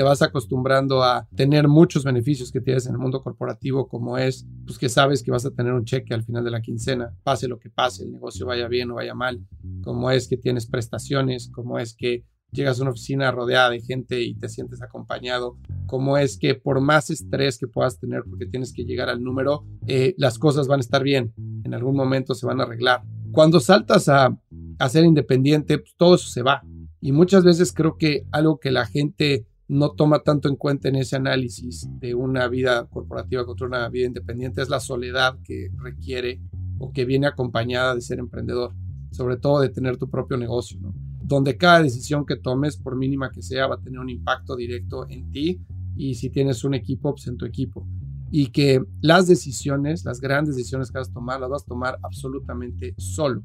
te vas acostumbrando a tener muchos beneficios que tienes en el mundo corporativo, como es pues que sabes que vas a tener un cheque al final de la quincena, pase lo que pase, el negocio vaya bien o vaya mal, como es que tienes prestaciones, como es que llegas a una oficina rodeada de gente y te sientes acompañado, como es que por más estrés que puedas tener porque tienes que llegar al número, eh, las cosas van a estar bien, en algún momento se van a arreglar. Cuando saltas a, a ser independiente, pues todo eso se va. Y muchas veces creo que algo que la gente no toma tanto en cuenta en ese análisis de una vida corporativa contra una vida independiente es la soledad que requiere o que viene acompañada de ser emprendedor, sobre todo de tener tu propio negocio, donde cada decisión que tomes, por mínima que sea, va a tener un impacto directo en ti y si tienes un equipo, pues en tu equipo. Y que las decisiones, las grandes decisiones que vas a tomar, las vas a tomar absolutamente solo.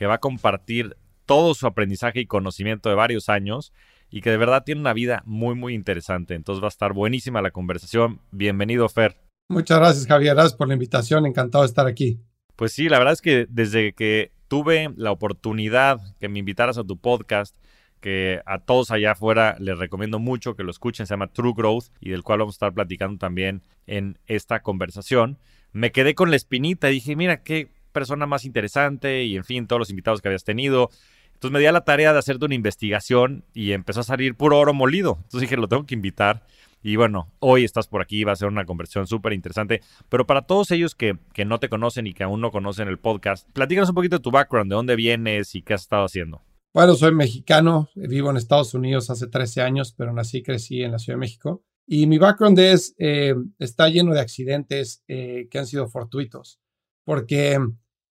que va a compartir todo su aprendizaje y conocimiento de varios años y que de verdad tiene una vida muy, muy interesante. Entonces va a estar buenísima la conversación. Bienvenido, Fer. Muchas gracias, Javier. Gracias por la invitación. Encantado de estar aquí. Pues sí, la verdad es que desde que tuve la oportunidad que me invitaras a tu podcast, que a todos allá afuera les recomiendo mucho que lo escuchen, se llama True Growth y del cual vamos a estar platicando también en esta conversación. Me quedé con la espinita y dije, mira, qué persona más interesante y en fin, todos los invitados que habías tenido. Entonces me di a la tarea de hacerte una investigación y empezó a salir puro oro molido. Entonces dije, lo tengo que invitar. Y bueno, hoy estás por aquí, va a ser una conversación súper interesante. Pero para todos ellos que, que, no te conocen y que aún no conocen el podcast, platícanos un poquito de tu background, de dónde vienes y qué has estado haciendo. Bueno, soy mexicano, vivo en Estados Unidos hace 13 años, pero nací y crecí en la Ciudad de México. Y mi background es, eh, está lleno de accidentes eh, que han sido fortuitos porque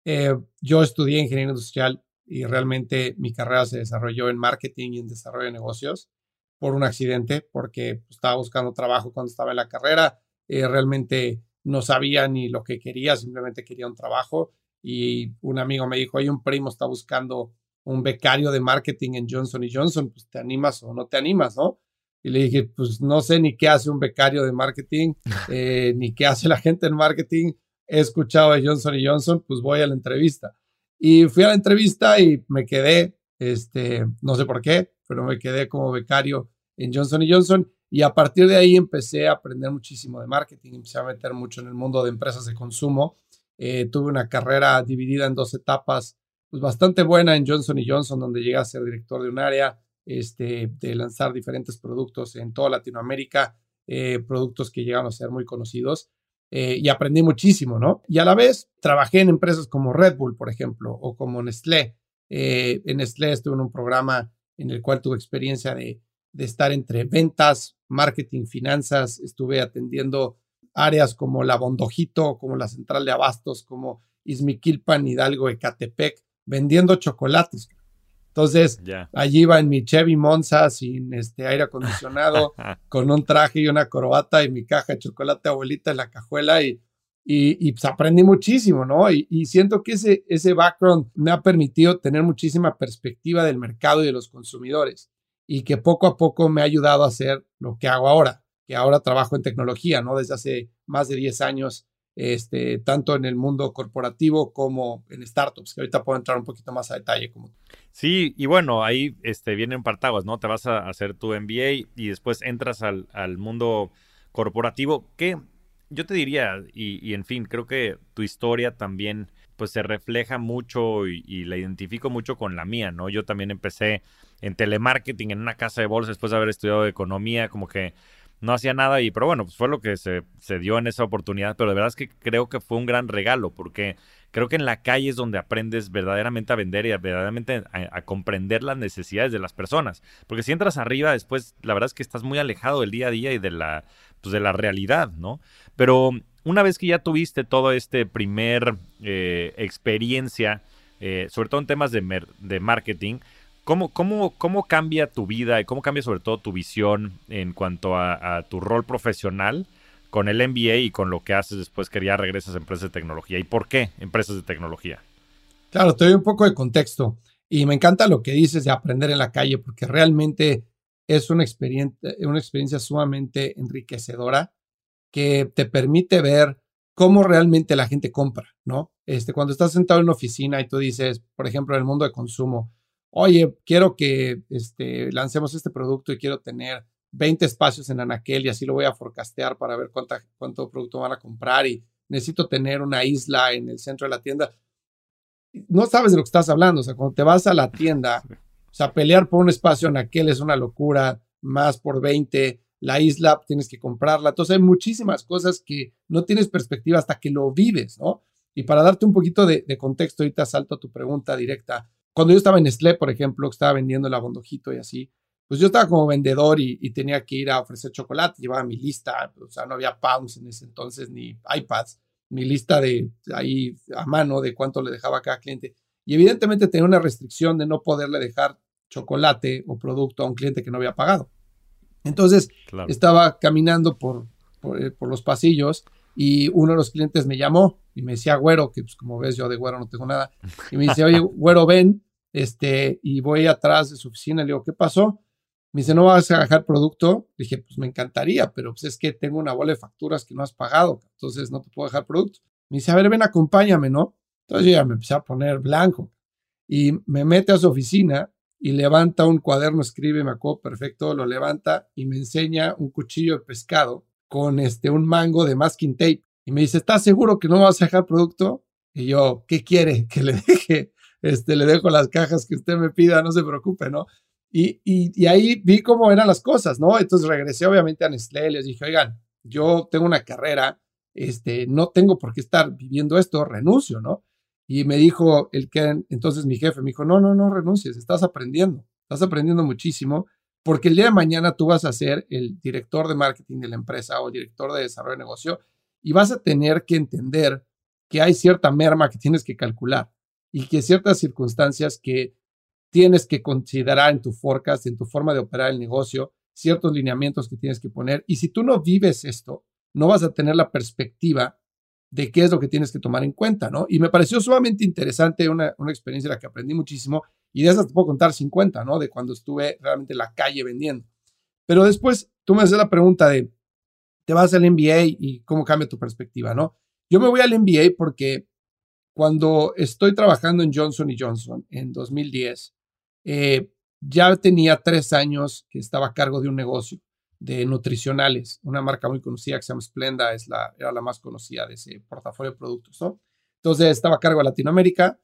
eh, yo estudié ingeniería industrial y realmente mi carrera se desarrolló en marketing y en desarrollo de negocios por un accidente, porque estaba buscando trabajo cuando estaba en la carrera, eh, realmente no sabía ni lo que quería, simplemente quería un trabajo y un amigo me dijo, hay un primo está buscando un becario de marketing en Johnson Johnson, pues te animas o no te animas, ¿no? Y le dije, pues no sé ni qué hace un becario de marketing, eh, ni qué hace la gente en marketing, he escuchado a Johnson y Johnson, pues voy a la entrevista. Y fui a la entrevista y me quedé, este, no sé por qué, pero me quedé como becario en Johnson y Johnson. Y a partir de ahí empecé a aprender muchísimo de marketing, empecé a meter mucho en el mundo de empresas de consumo. Eh, tuve una carrera dividida en dos etapas, pues bastante buena en Johnson y Johnson, donde llegué a ser director de un área, este, de lanzar diferentes productos en toda Latinoamérica, eh, productos que llegaron a ser muy conocidos. Eh, y aprendí muchísimo, ¿no? Y a la vez trabajé en empresas como Red Bull, por ejemplo, o como Nestlé. Eh, en Nestlé estuve en un programa en el cual tuve experiencia de, de estar entre ventas, marketing, finanzas. Estuve atendiendo áreas como la Bondojito, como la Central de Abastos, como Izmiquilpan, Hidalgo, Ecatepec, vendiendo chocolates. Entonces, allí iba en mi Chevy Monza sin este aire acondicionado, con un traje y una corbata y mi caja de chocolate abuelita en la cajuela y, y, pues aprendí muchísimo, ¿no? Y, y, siento que ese, ese background me ha permitido tener muchísima perspectiva del mercado y de los consumidores y que poco a poco me ha ayudado a hacer lo que hago ahora, que ahora trabajo en tecnología, ¿no? Desde hace más de 10 años este, tanto en el mundo corporativo como en startups, que ahorita puedo entrar un poquito más a detalle. Como... Sí, y bueno, ahí este, vienen partaguas, ¿no? Te vas a hacer tu MBA y después entras al, mundo corporativo, que yo te diría, y, y, en fin, creo que tu historia también pues se refleja mucho y, y, la identifico mucho con la mía, ¿no? Yo también empecé en telemarketing en una casa de bolsa después de haber estudiado economía, como que no hacía nada y pero bueno, pues fue lo que se, se, dio en esa oportunidad, pero de verdad es que creo que fue un gran regalo porque creo que en la calle es donde aprendes verdaderamente a vender y verdaderamente a, comprender las necesidades de las personas, porque si entras arriba después la verdad es que estás muy alejado del día a día y de la pues de la realidad, ¿no? Pero una vez que ya tuviste todo este primer eh, experiencia, eh, sobre todo en temas de, de marketing, ¿Cómo, cómo, ¿Cómo cambia tu vida y cómo cambia sobre todo tu visión en cuanto a, tu rol profesional con el MBA y con lo que haces después que ya regresas a empresas de tecnología? ¿Y por qué empresas de tecnología? Claro, te doy un poco de contexto y me encanta lo que dices de aprender en la calle porque realmente es una experiencia, una experiencia sumamente enriquecedora que te permite ver cómo realmente la gente compra, ¿no? Este, cuando estás sentado en una oficina y tú dices, por ejemplo, en el mundo de consumo, oye, quiero que este, lancemos este producto y quiero tener 20 espacios en Anaquel y así lo voy a forecastear para ver cuánta, cuánto producto van a comprar y necesito tener una isla en el centro de la tienda. No sabes de lo que estás hablando, o sea, cuando te vas a la tienda, o sea, pelear por un espacio en Anaquel es una locura, más por 20, la isla tienes que comprarla, entonces hay muchísimas cosas que no tienes perspectiva hasta que lo vives, ¿no? Y para darte un poquito de, de contexto, ahorita salto a tu pregunta directa, cuando yo estaba en Nestlé, por ejemplo, que estaba vendiendo el abondojito y así, pues yo estaba como vendedor y, tenía que ir a ofrecer chocolate, llevaba mi lista, o sea, no había pounds en ese entonces ni iPads, mi lista de ahí a mano de cuánto le dejaba a cada cliente. Y evidentemente tenía una restricción de no poderle dejar chocolate o producto a un cliente que no había pagado. Entonces estaba caminando por, por, eh, por, los pasillos y uno de los clientes me llamó y me decía, güero, que pues como ves yo de güero no tengo nada, y me dice, oye, güero, ven, este, y voy atrás de su oficina, le digo, ¿qué pasó? Me dice, ¿no vas a dejar producto? Le dije, pues me encantaría, pero pues es que tengo una bola de facturas que no has pagado, entonces no te puedo dejar producto. Me dice, a ver, ven, acompáñame, ¿no? Entonces yo ya me empecé a poner blanco y me mete a su oficina y levanta un cuaderno, escribe, me acuerdo perfecto, lo levanta y me enseña un cuchillo de pescado con este, un mango de masking tape. Y me dice, ¿estás seguro que no vas a dejar producto? Y yo, ¿qué quiere? Que le deje, este, le dejo las cajas que usted me pida, no se preocupe, ¿no? Y, y, ahí vi cómo eran las cosas, ¿no? Entonces regresé obviamente a Nestlé, y les dije, oigan, yo tengo una carrera, este, no tengo por qué estar viviendo esto, renuncio, ¿no? Y me dijo el que, entonces mi jefe me dijo, no, no, no renuncies, estás aprendiendo, estás aprendiendo muchísimo, porque el día de mañana tú vas a ser el director de marketing de la empresa o director de desarrollo de negocio y vas a tener que entender que hay cierta merma que tienes que calcular y que ciertas circunstancias que tienes que considerar en tu forecast, en tu forma de operar el negocio, ciertos lineamientos que tienes que poner. Y si tú no vives esto, no vas a tener la perspectiva de qué es lo que tienes que tomar en cuenta, ¿no? Y me pareció sumamente interesante, una, experiencia en la que aprendí muchísimo, y de esas te puedo contar 50, ¿no? De cuando estuve realmente en la calle vendiendo. Pero después tú me haces la pregunta de, te vas al MBA y cómo cambia tu perspectiva, ¿no? Yo me voy al MBA porque cuando estoy trabajando en Johnson Johnson en 2010, eh, ya tenía tres años que estaba a cargo de un negocio de nutricionales, una marca muy conocida que se llama Splenda, es la, era la más conocida de ese portafolio de productos, ¿no? Entonces estaba a cargo de Latinoamérica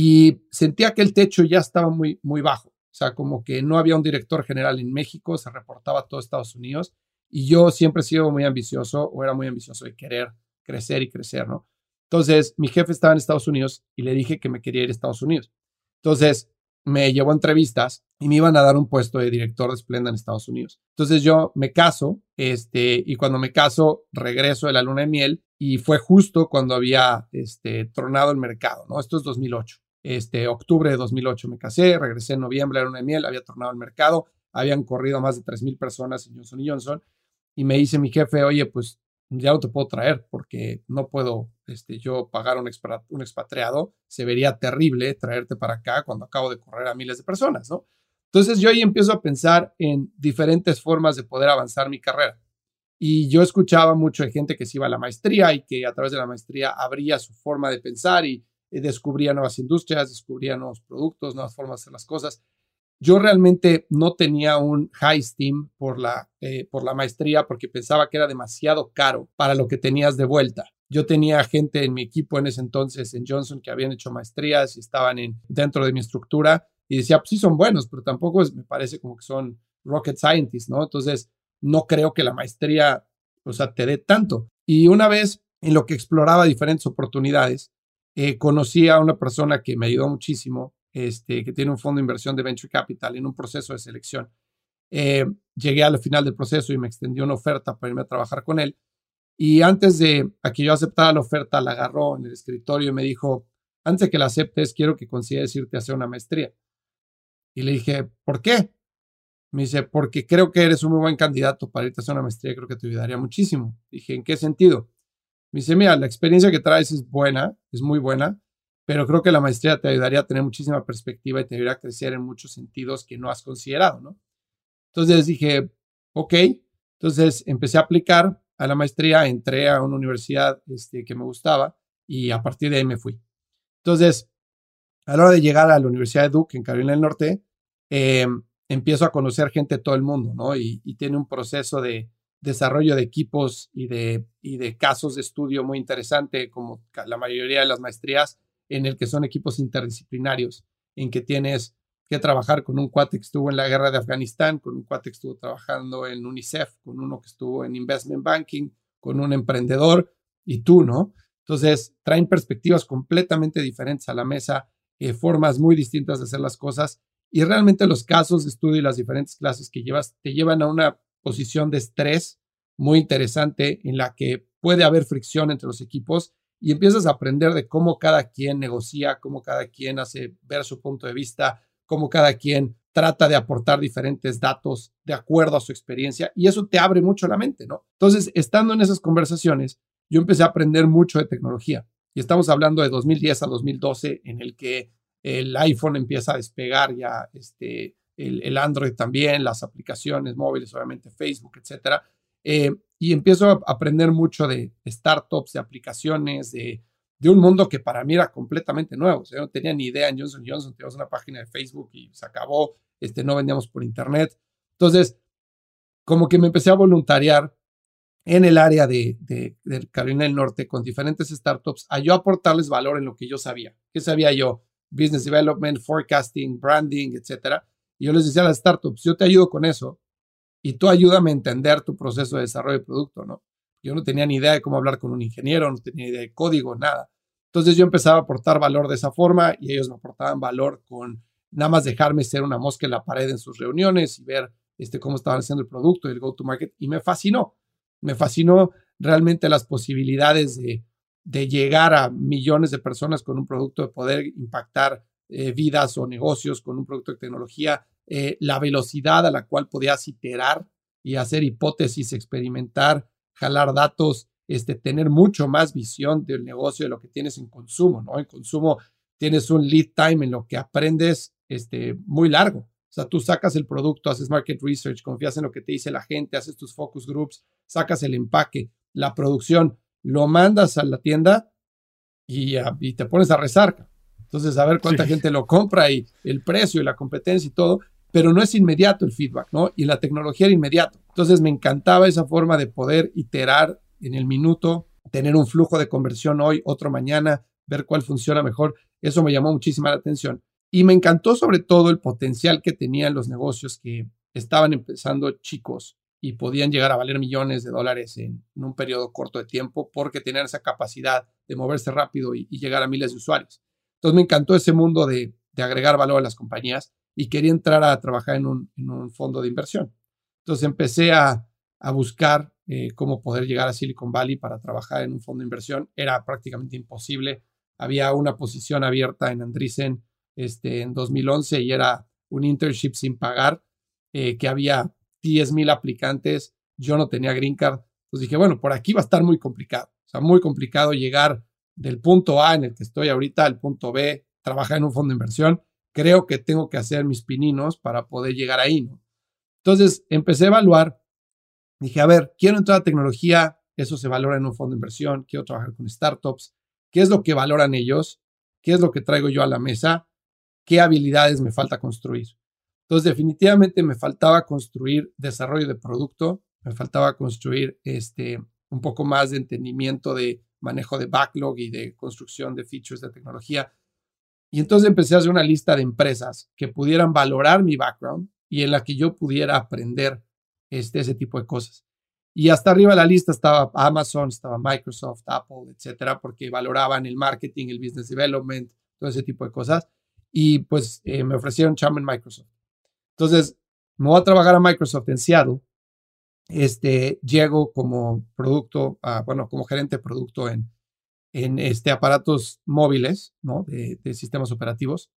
y sentía que el techo ya estaba muy, muy bajo. O sea, como que no había un director general en México, se reportaba a todo Estados Unidos y yo siempre he sido muy ambicioso o era muy ambicioso de querer crecer y crecer, ¿no? Entonces, mi jefe estaba en Estados Unidos y le dije que me quería ir a Estados Unidos. Entonces, me llevó a entrevistas y me iban a dar un puesto de director de Splenda en Estados Unidos. Entonces yo me caso, este, y cuando me caso regreso de la luna de miel y fue justo cuando había, este, tronado el mercado, ¿no? Esto es 2008. Este, octubre de 2008 me casé, regresé en noviembre de la luna de miel, había tornado el mercado, habían corrido más de 3.000 personas en Johnson Johnson y me dice mi jefe, oye, pues ya no te puedo traer porque no puedo este, yo pagar un, un expatriado. Se vería terrible traerte para acá cuando acabo de correr a miles de personas, ¿no? Entonces yo ahí empiezo a pensar en diferentes formas de poder avanzar mi carrera. Y yo escuchaba mucho de gente que se iba a la maestría y que a través de la maestría abría su forma de pensar y descubría nuevas industrias, descubría nuevos productos, nuevas formas de hacer las cosas yo realmente no tenía un high steam por la, eh, por la maestría porque pensaba que era demasiado caro para lo que tenías de vuelta. Yo tenía gente en mi equipo en ese entonces en Johnson que habían hecho maestrías y estaban en, dentro de mi estructura y decía, pues sí son buenos, pero tampoco me parece como que son rocket scientists, ¿no? Entonces, no creo que la maestría, o sea, te dé tanto. Y una vez en lo que exploraba diferentes oportunidades, eh, conocí a una persona que me ayudó muchísimo, este, que tiene un fondo de inversión de venture capital en un proceso de selección. Eh, llegué al final del proceso y me extendió una oferta para irme a trabajar con él. Y antes de que yo aceptara la oferta, la agarró en el escritorio y me dijo, antes de que la aceptes, quiero que consideres irte a hacer una maestría. Y le dije, ¿por qué? Me dice, porque creo que eres un muy buen candidato para irte a hacer una maestría, creo que te ayudaría muchísimo. Dije, ¿en qué sentido? Me dice, mira, la experiencia que traes es buena, es muy buena, pero creo que la maestría te ayudaría a tener muchísima perspectiva y te ayudaría a crecer en muchos sentidos que no has considerado, ¿no? Entonces dije, ok, entonces empecé a aplicar a la maestría, entré a una universidad este, que me gustaba y a partir de ahí me fui. Entonces, a la hora de llegar a la Universidad de Duke en Carolina del Norte, eh, empiezo a conocer gente de todo el mundo, ¿no? Y, tiene un proceso de desarrollo de equipos y de, y de casos de estudio muy interesante, como la mayoría de las maestrías, en el que son equipos interdisciplinarios, en que tienes que trabajar con un cuate que estuvo en la guerra de Afganistán, con un cuate que estuvo trabajando en UNICEF, con uno que estuvo en Investment Banking, con un emprendedor y tú, ¿no? Entonces, traen perspectivas completamente diferentes a la mesa, eh, formas muy distintas de hacer las cosas y realmente los casos de estudio y las diferentes clases que llevas te llevan a una posición de estrés muy interesante en la que puede haber fricción entre los equipos y empiezas a aprender de cómo cada quien negocia, cómo cada quien hace ver su punto de vista, cómo cada quien trata de aportar diferentes datos de acuerdo a su experiencia y eso te abre mucho la mente, ¿no? Entonces, estando en esas conversaciones, yo empecé a aprender mucho de tecnología y estamos hablando de 2010 a 2012 en el que el iPhone empieza a despegar ya, este, el, Android también, las aplicaciones móviles, obviamente Facebook, etcétera. Eh, y empiezo a aprender mucho de startups, de aplicaciones, de, de un mundo que para mí era completamente nuevo. Yo no tenía ni idea en Johnson Johnson, teníamos una página de Facebook y se acabó, este, no vendíamos por internet. Entonces, como que me empecé a voluntariar en el área de, de, de, Carolina del Norte con diferentes startups a yo aportarles valor en lo que yo sabía. ¿Qué sabía yo? business development, forecasting, branding, etcétera. Y yo les decía a las startups, yo te ayudo con eso y tú ayúdame a entender tu proceso de desarrollo de producto, ¿no? Yo no tenía ni idea de cómo hablar con un ingeniero, no tenía ni idea de código, nada. Entonces yo empezaba a aportar valor de esa forma y ellos me aportaban valor con nada más dejarme ser una mosca en la pared en sus reuniones y ver este, cómo estaban haciendo el producto y el go-to-market. Y me fascinó, me fascinó realmente las posibilidades de, de llegar a millones de personas con un producto, de poder impactar eh, vidas o negocios con un producto de tecnología, eh, la velocidad a la cual podías iterar y hacer hipótesis, experimentar, jalar datos, este, tener mucho más visión del negocio de lo que tienes en consumo, ¿no? En consumo tienes un lead time en lo que aprendes este, muy largo. O sea, tú sacas el producto, haces market research, confías en lo que te dice la gente, haces tus focus groups, sacas el empaque, la producción, lo mandas a la tienda y, y te pones a rezar. Entonces, a ver cuánta gente lo compra y el precio y la competencia y todo, pero no es inmediato el feedback, ¿no? Y la tecnología era inmediato. Entonces, me encantaba esa forma de poder iterar en el minuto, tener un flujo de conversión hoy, otro mañana, ver cuál funciona mejor. Eso me llamó muchísima la atención. Y me encantó sobre todo el potencial que tenían los negocios que estaban empezando chicos y podían llegar a valer millones de dólares en, un periodo corto de tiempo porque tenían esa capacidad de moverse rápido y, llegar a miles de usuarios. Entonces me encantó ese mundo de, agregar valor a las compañías y quería entrar a trabajar en un, fondo de inversión. Entonces empecé a, buscar eh, cómo poder llegar a Silicon Valley para trabajar en un fondo de inversión. Era prácticamente imposible. Había una posición abierta en Andreessen este, en 2011 y era un internship sin pagar, eh, que había 10 mil aplicantes, yo no tenía green card. Entonces dije, bueno, por aquí va a estar muy complicado. O sea, muy complicado llegar del punto A en el que estoy ahorita al punto B, trabajar en un fondo de inversión. Creo que tengo que hacer mis pininos para poder llegar ahí, ¿no? Entonces empecé a evaluar. Dije, a ver, quiero entrar a tecnología, eso se valora en un fondo de inversión, quiero trabajar con startups, ¿qué es lo que valoran ellos? ¿Qué es lo que traigo yo a la mesa? ¿Qué habilidades me falta construir? Entonces, definitivamente me faltaba construir desarrollo de producto, me faltaba construir este, un poco más de entendimiento de manejo de backlog y de construcción de features de tecnología. Y entonces empecé a hacer una lista de empresas que pudieran valorar mi background y en la que yo pudiera aprender este, ese tipo de cosas. Y hasta arriba de la lista estaba Amazon, estaba Microsoft, Apple, etcétera, porque valoraban el marketing, el business development, todo ese tipo de cosas. Y pues eh, me ofrecieron chamba en Microsoft. Entonces, me voy a trabajar a Microsoft en Seattle. Este, llego como producto, bueno, como gerente de producto en, en este, aparatos móviles, ¿no? De, sistemas operativos.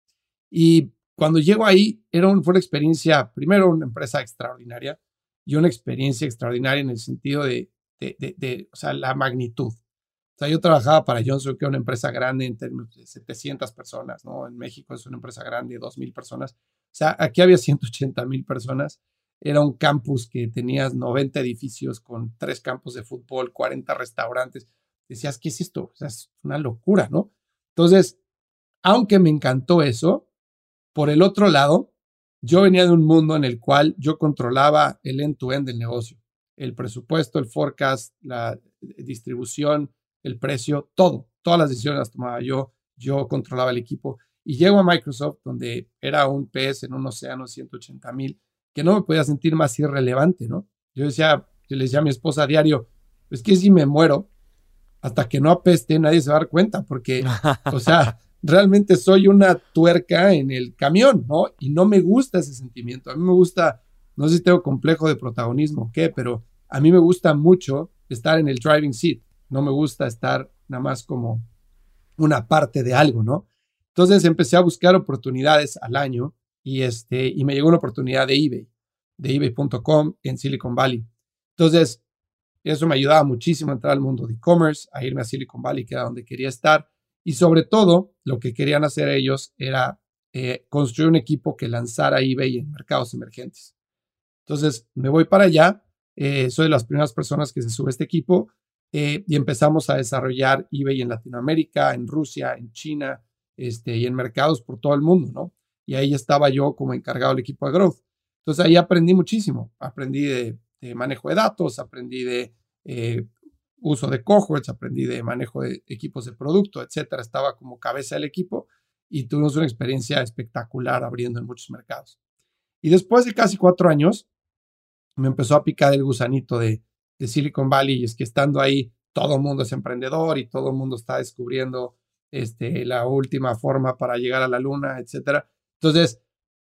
Y cuando llego ahí, era fue una experiencia, primero una empresa extraordinaria y una experiencia extraordinaria en el sentido de, de, o sea, la magnitud. O sea, yo trabajaba para Johnson, que es una empresa grande en términos de 700 personas, ¿no? En México es una empresa grande de 2.000 personas. O sea, aquí había 180 mil personas. Era un campus que tenías 90 edificios con tres campos de fútbol, 40 restaurantes. Decías, ¿qué es esto? O sea, es una locura, ¿no? Entonces, aunque me encantó eso, por el otro lado, yo venía de un mundo en el cual yo controlaba el end-to-end del negocio, el presupuesto, el forecast, la distribución, el precio, todo, todas las decisiones las tomaba yo, yo controlaba el equipo. Y llego a Microsoft, donde era un pez en un océano de 180 mil, que no me podía sentir más irrelevante, ¿no? Yo decía, yo le decía a mi esposa a diario, es que si me muero, hasta que no apeste, nadie se va a dar cuenta, porque, o sea, realmente soy una tuerca en el camión, ¿no? Y no me gusta ese sentimiento. A mí me gusta, no sé si tengo complejo de protagonismo o qué, pero a mí me gusta mucho estar en el driving seat. No me gusta estar nada más como una parte de algo, ¿no? Entonces empecé a buscar oportunidades al año y, este, y me llegó una oportunidad de eBay, de ebay.com en Silicon Valley. Entonces, eso me ayudaba muchísimo a entrar al mundo de e-commerce, a irme a Silicon Valley, que era donde quería estar. Y sobre todo, lo que querían hacer ellos era eh, construir un equipo que lanzara eBay en mercados emergentes. Entonces, me voy para allá. Eh, soy de las primeras personas que se sube a este equipo eh, y empezamos a desarrollar eBay en Latinoamérica, en Rusia, en China este, y en mercados por todo el mundo, ¿no? Y ahí estaba yo como encargado del equipo de growth. Entonces ahí aprendí muchísimo. Aprendí de, de manejo de datos, aprendí de uso de cohorts, aprendí de manejo de equipos de producto, etcétera. Estaba como cabeza del equipo y tuvimos una experiencia espectacular abriendo en muchos mercados. Y después de casi cuatro años, me empezó a picar el gusanito de, de Silicon Valley y es que estando ahí, todo el mundo es emprendedor y todo el mundo está descubriendo este, la última forma para llegar a la luna, etcétera. Entonces,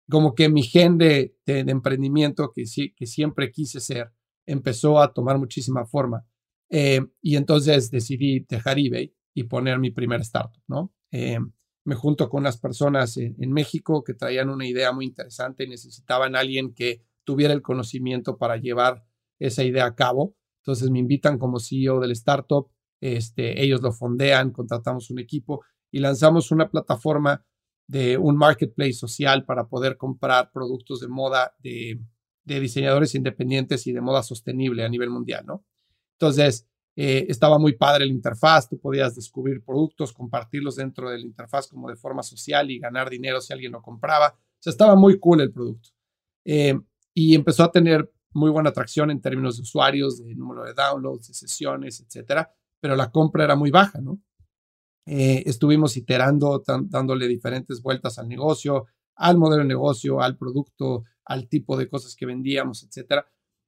como que mi gen de, emprendimiento que, siempre quise ser empezó a tomar muchísima forma. Eh, y entonces decidí dejar eBay y poner mi primer startup, ¿no? Eh, me junto con unas personas en, México que traían una idea muy interesante y necesitaban alguien que tuviera el conocimiento para llevar esa idea a cabo. Entonces me invitan como CEO del startup, este, ellos lo fondean, contratamos un equipo y lanzamos una plataforma de un marketplace social para poder comprar productos de moda de, diseñadores independientes y de moda sostenible a nivel mundial, ¿no? Entonces, eh, estaba muy padre la interfaz, tú podías descubrir productos, compartirlos dentro de la interfaz como de forma social y ganar dinero si alguien lo compraba. O sea, estaba muy cool el producto. Eh, y empezó a tener muy buena atracción en términos de usuarios, de número de downloads, de sesiones, etcétera, pero la compra era muy baja, ¿no? Eh, estuvimos iterando, dándole diferentes vueltas al negocio, al modelo de negocio, al producto, al tipo de cosas que vendíamos, etcétera,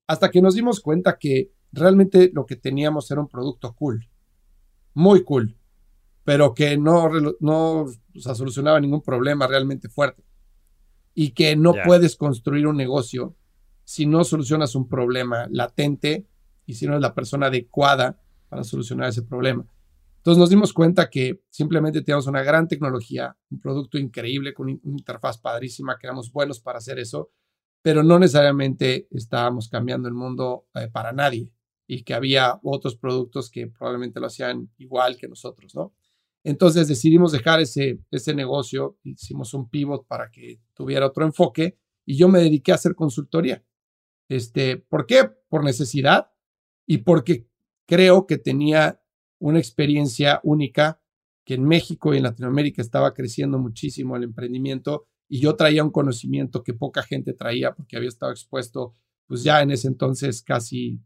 hasta que nos dimos cuenta que realmente lo que teníamos era un producto cool, muy cool, pero que no, no solucionaba ningún problema realmente fuerte. Y que no puedes construir un negocio si no solucionas un problema latente y si no es la persona adecuada para solucionar ese problema. Entonces nos dimos cuenta que simplemente teníamos una gran tecnología, un producto increíble con una interfaz padrísima, que éramos buenos para hacer eso, pero no necesariamente estábamos cambiando el mundo eh, para nadie y que había otros productos que probablemente lo hacían igual que nosotros, ¿no? Entonces decidimos dejar ese, ese negocio, hicimos un pivot para que tuviera otro enfoque y yo me dediqué a hacer consultoría. Este, ¿Por qué? Por necesidad y porque creo que tenía una experiencia única que en México y en Latinoamérica estaba creciendo muchísimo el emprendimiento y yo traía un conocimiento que poca gente traía porque había estado expuesto pues ya en ese entonces casi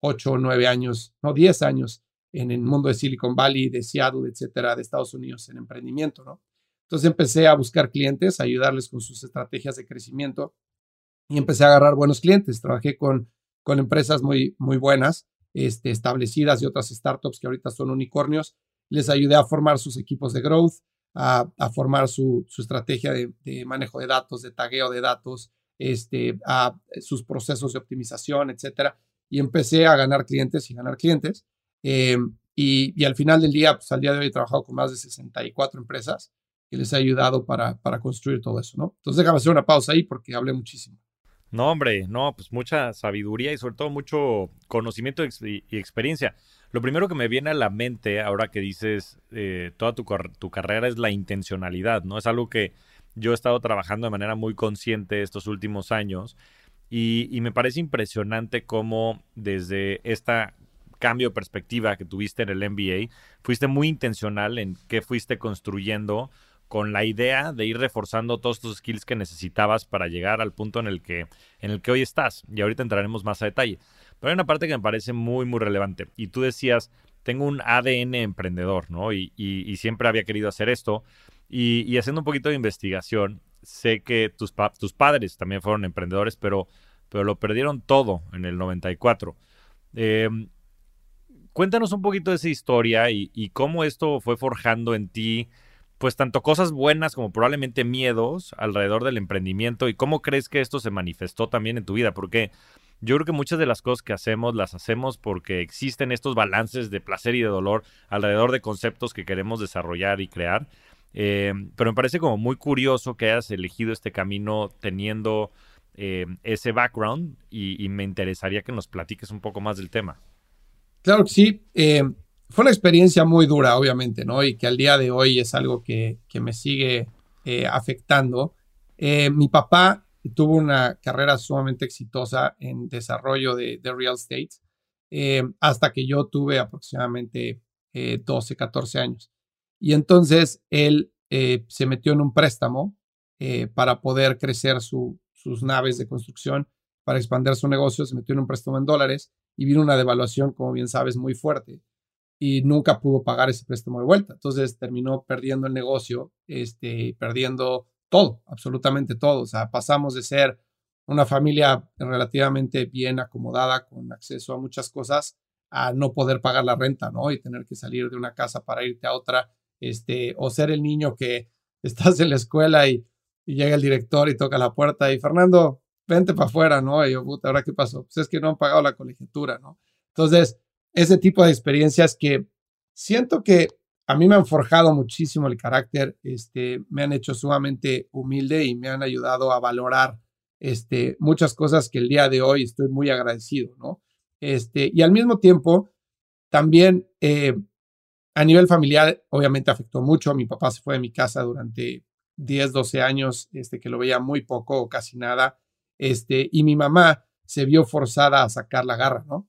ocho o nueve años, no, diez años en el mundo de Silicon Valley, de Seattle, etcétera, de Estados Unidos en emprendimiento, ¿no? Entonces empecé a buscar clientes, a ayudarles con sus estrategias de crecimiento y empecé a agarrar buenos clientes. Trabajé con, con empresas muy, muy buenas, este, establecidas y otras startups que ahorita son unicornios. Les ayudé a formar sus equipos de growth, a, formar su, estrategia de, manejo de datos, de tagueo de datos, este, a sus procesos de optimización, etcétera y empecé a ganar clientes y ganar clientes. Eh, y, al final del día, pues al día de hoy he trabajado con más de 64 empresas que les ha ayudado para, para construir todo eso, ¿no? Entonces déjame hacer una pausa ahí porque hablé muchísimo. No, hombre, no, pues mucha sabiduría y sobre todo mucho conocimiento y experiencia. Lo primero que me viene a la mente ahora que dices eh, toda tu, tu, carrera es la intencionalidad, ¿no? Es algo que yo he estado trabajando de manera muy consciente estos últimos años y, y me parece impresionante cómo desde esta cambio de perspectiva que tuviste en el MBA, fuiste muy intencional en qué fuiste construyendo con la idea de ir reforzando todos tus skills que necesitabas para llegar al punto en el que, en el que hoy estás. Y ahorita entraremos más a detalle. Pero hay una parte que me parece muy, muy relevante. Y tú decías, tengo un ADN emprendedor, ¿no? Y, siempre había querido hacer esto. Y, haciendo un poquito de investigación, sé que tus, tus padres también fueron emprendedores, pero, pero lo perdieron todo en el 94. Em, cuéntanos un poquito de esa historia y, y cómo esto fue forjando en ti pues tanto cosas buenas como probablemente miedos alrededor del emprendimiento y cómo crees que esto se manifestó también en tu vida, porque yo creo que muchas de las cosas que hacemos las hacemos porque existen estos balances de placer y de dolor alrededor de conceptos que queremos desarrollar y crear. Eh, pero me parece como muy curioso que hayas elegido este camino teniendo eh, ese background y, me interesaría que nos platiques un poco más del tema. Claro que sí. Eh, fue una experiencia muy dura, obviamente, ¿no? Y que al día de hoy es algo que, que me sigue eh, afectando. Eh, mi papá tuvo una carrera sumamente exitosa en desarrollo de, de real estate eh, hasta que yo tuve aproximadamente 12, 14 años. Y entonces él se metió en un préstamo para poder crecer su, sus naves de construcción, para expandir su negocio, se metió en un préstamo en dólares y vino una devaluación, como bien sabes, muy fuerte y nunca pudo pagar ese préstamo de vuelta. Entonces terminó perdiendo el negocio, este, perdiendo todo, absolutamente todo. O sea, pasamos de ser una familia relativamente bien acomodada, con acceso a muchas cosas, a no poder pagar la renta, ¿no? Y tener que salir de una casa para irte a otra, este, o ser el niño que estás en la escuela y, llega el director y toca la puerta y Fernando, vente para afuera, ¿no? Y yo, puta, ¿ahora qué pasó? Pues es que no han pagado la colegiatura, ¿no? Entonces, ese tipo de experiencias que siento que a mí me han forjado muchísimo el carácter, este, me han hecho sumamente humilde y me han ayudado a valorar este, muchas cosas que el día de hoy estoy muy agradecido, ¿no? Este, y al mismo tiempo, también eh, a nivel familiar, obviamente afectó mucho. Mi papá se fue de mi casa durante 10, 12 años, este, que lo veía muy poco o casi nada, este, y mi mamá se vio forzada a sacar la garra, ¿no?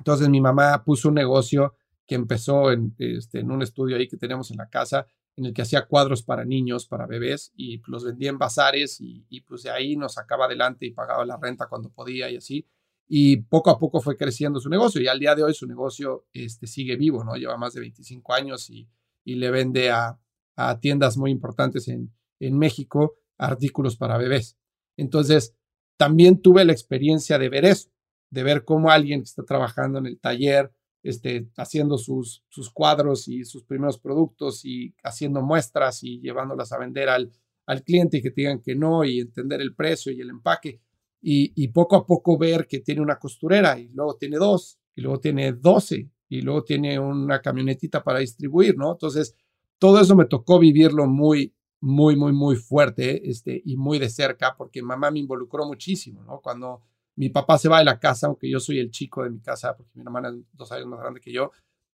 Entonces mi mamá puso un negocio que empezó en, este, en un estudio ahí que tenemos en la casa, en el que hacía cuadros para niños, para bebés, y los vendía en bazares y, pues de ahí nos sacaba adelante y pagaba la renta cuando podía y así. Y poco a poco fue creciendo su negocio y al día de hoy su negocio este, sigue vivo, ¿no? Lleva más de 25 años y, y le vende a, a, tiendas muy importantes en, en México artículos para bebés. Entonces, también tuve la experiencia de ver eso de ver cómo alguien que está trabajando en el taller, este, haciendo sus, sus cuadros y sus primeros productos y haciendo muestras y llevándolas a vender al, al cliente y que te digan que no y entender el precio y el empaque. Y, y, poco a poco ver que tiene una costurera y luego tiene dos y luego tiene doce y luego tiene una camionetita para distribuir, ¿no? Entonces, todo eso me tocó vivirlo muy, muy, muy, muy fuerte este, y muy de cerca porque mamá me involucró muchísimo, ¿no? Cuando mi papá se va de la casa, aunque yo soy el chico de mi casa, porque mi hermana es dos años más grande que yo,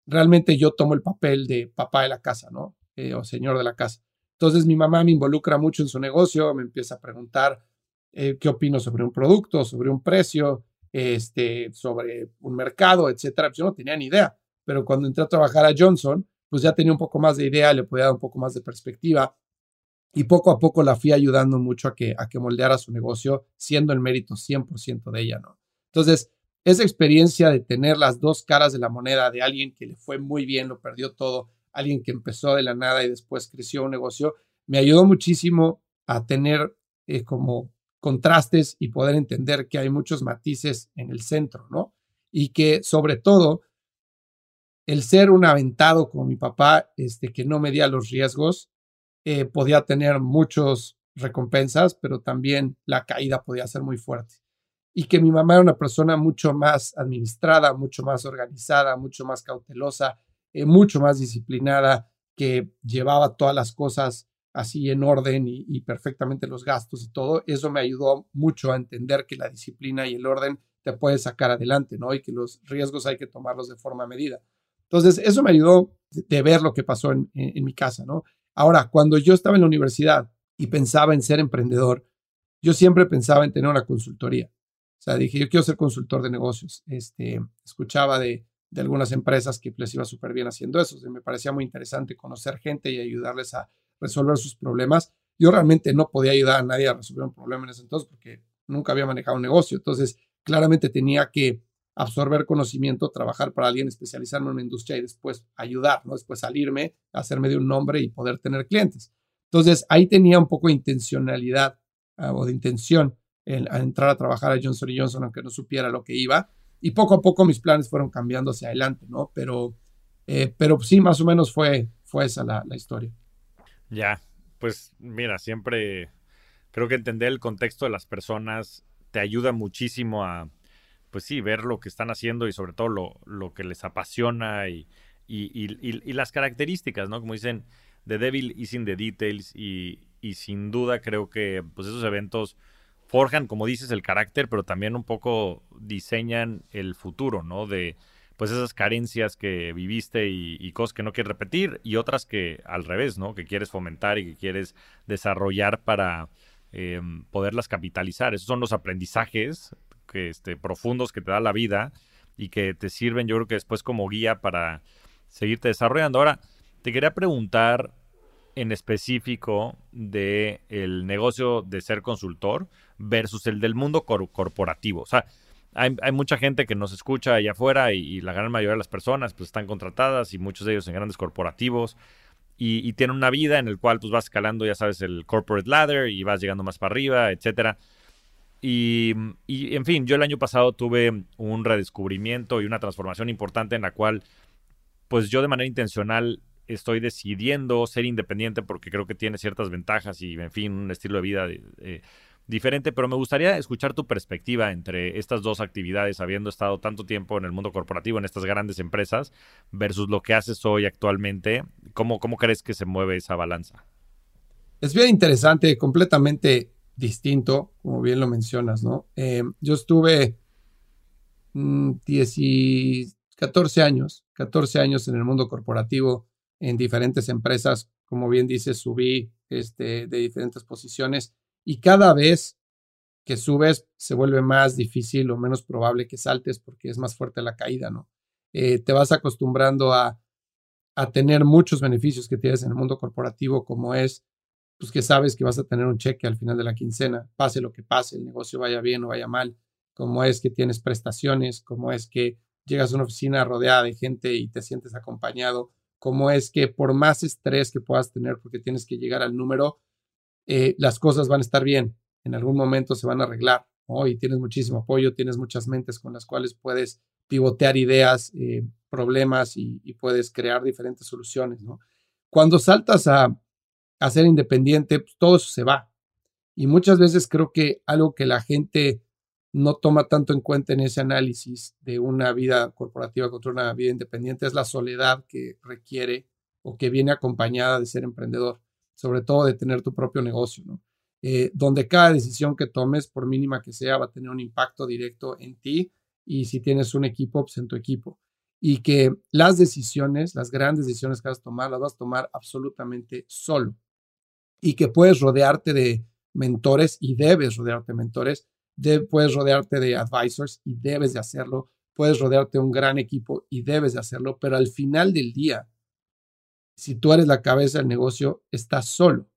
realmente yo tomo el papel de papá de la casa, ¿no? Eh, o señor de la casa. Entonces mi mamá me involucra mucho en su negocio, me empieza a preguntar eh, qué opino sobre un producto, sobre un precio, este, sobre un mercado, etcétera. Pues yo no tenía ni idea, pero cuando entré a trabajar a Johnson, pues ya tenía un poco más de idea, le podía dar un poco más de perspectiva y poco a poco la fui ayudando mucho a que, a que moldeara su negocio, siendo el mérito 100% de ella, ¿no? Entonces, esa experiencia de tener las dos caras de la moneda de alguien que le fue muy bien, lo perdió todo, alguien que empezó de la nada y después creció un negocio, me ayudó muchísimo a tener eh, como contrastes y poder entender que hay muchos matices en el centro, ¿no? Y que sobre todo el ser un aventado como mi papá, este, que no medía los riesgos, eh, podía tener muchas recompensas, pero también la caída podía ser muy fuerte. Y que mi mamá era una persona mucho más administrada, mucho más organizada, mucho más cautelosa, eh, mucho más disciplinada, que llevaba todas las cosas así en orden y, perfectamente los gastos y todo, eso me ayudó mucho a entender que la disciplina y el orden te puede sacar adelante, ¿no? Y que los riesgos hay que tomarlos de forma medida. Entonces, eso me ayudó de, ver lo que pasó en, mi casa, ¿no? Ahora, cuando yo estaba en la universidad y pensaba en ser emprendedor, yo siempre pensaba en tener una consultoría. O sea, dije, yo quiero ser consultor de negocios. Este, escuchaba de, de algunas empresas que les iba súper bien haciendo eso. me parecía muy interesante conocer gente y ayudarles a resolver sus problemas. Yo realmente no podía ayudar a nadie a resolver un problema en ese entonces porque nunca había manejado un negocio. Entonces, claramente tenía que absorber conocimiento, trabajar para alguien, especializarme en una industria y después ayudar, ¿no? Después salirme, hacerme de un nombre y poder tener clientes. Entonces, ahí tenía un poco de intencionalidad ah, o de intención en, a entrar a trabajar a Johnson Johnson, aunque no supiera lo que iba. Y poco a poco mis planes fueron cambiando hacia adelante, ¿no? Pero, eh, pero sí, más o menos fue, fue esa la historia. Ya, pues mira, siempre creo que entender el contexto de las personas te ayuda muchísimo a, pues sí, ver lo que están haciendo y sobre todo lo, lo que les apasiona y, y, las características, ¿no? Como dicen, The Devil is in the details y, y sin duda creo que pues esos eventos forjan, como dices, el carácter, pero también un poco diseñan el futuro, ¿no? De, pues esas carencias que viviste y, cosas que no quieres repetir y otras que al revés, ¿no? Que quieres fomentar y que quieres desarrollar para em, poderlas capitalizar. Esos son los aprendizajes que, este, profundos que te da la vida y que te sirven, yo creo que después como guía para seguirte desarrollando. Ahora, te quería preguntar en específico de el negocio de ser consultor versus el del mundo corporativo. O sea, hay, mucha gente que nos escucha allá afuera y, la gran mayoría de las personas pues están contratadas y muchos de ellos en grandes corporativos y, tienen una vida en el cual pues vas escalando, ya sabes, el corporate ladder y vas llegando más para arriba, etcétera. Y, y, en fin, yo el año pasado tuve un redescubrimiento y una transformación importante en la cual pues yo de manera intencional estoy decidiendo ser independiente porque creo que tiene ciertas ventajas y en fin, un estilo de vida de, diferente, pero me gustaría escuchar tu perspectiva entre estas dos actividades, habiendo estado tanto tiempo en el mundo corporativo, en estas grandes empresas, versus lo que haces hoy actualmente. ¿Cómo, cómo crees que se mueve esa balanza? Es bien interesante, completamente distinto, como bien lo mencionas, ¿no? Eh, yo estuve 10 mm, 14 años, 14 años en el mundo corporativo, en diferentes empresas, como bien dices, subí este, de diferentes posiciones y cada vez que subes se vuelve más difícil o menos probable que saltes porque es más fuerte la caída, ¿no? Eh, te vas acostumbrando a, a tener muchos beneficios que tienes en el mundo corporativo, como es, pues que sabes que vas a tener un cheque al final de la quincena, pase lo que pase, el negocio vaya bien o vaya mal, como es que tienes prestaciones, como es que llegas a una oficina rodeada de gente y te sientes acompañado, como es que por más estrés que puedas tener porque tienes que llegar al número, eh, las cosas van a estar bien, en algún momento se van a arreglar, Y tienes muchísimo apoyo, tienes muchas mentes con las cuales puedes pivotear ideas, eh, problemas y, puedes crear diferentes soluciones, ¿no? Cuando saltas a, a ser independiente, pues, todo eso se va. Y muchas veces creo que algo que la gente no toma tanto en cuenta en ese análisis de una vida corporativa contra una vida independiente es la soledad que requiere o que viene acompañada de ser emprendedor sobre todo de tener tu propio negocio, ¿no? Eh, donde cada decisión que tomes, por mínima que sea, va a tener un impacto directo en ti y si tienes un equipo, pues en tu equipo. Y que las decisiones, las grandes decisiones que vas a tomar, las vas a tomar absolutamente solo. Y que puedes rodearte de mentores y debes rodearte de mentores, puedes rodearte de advisors y debes de hacerlo, puedes rodearte de un gran equipo y debes de hacerlo, pero al final del día, si tú eres la cabeza del negocio, estás solo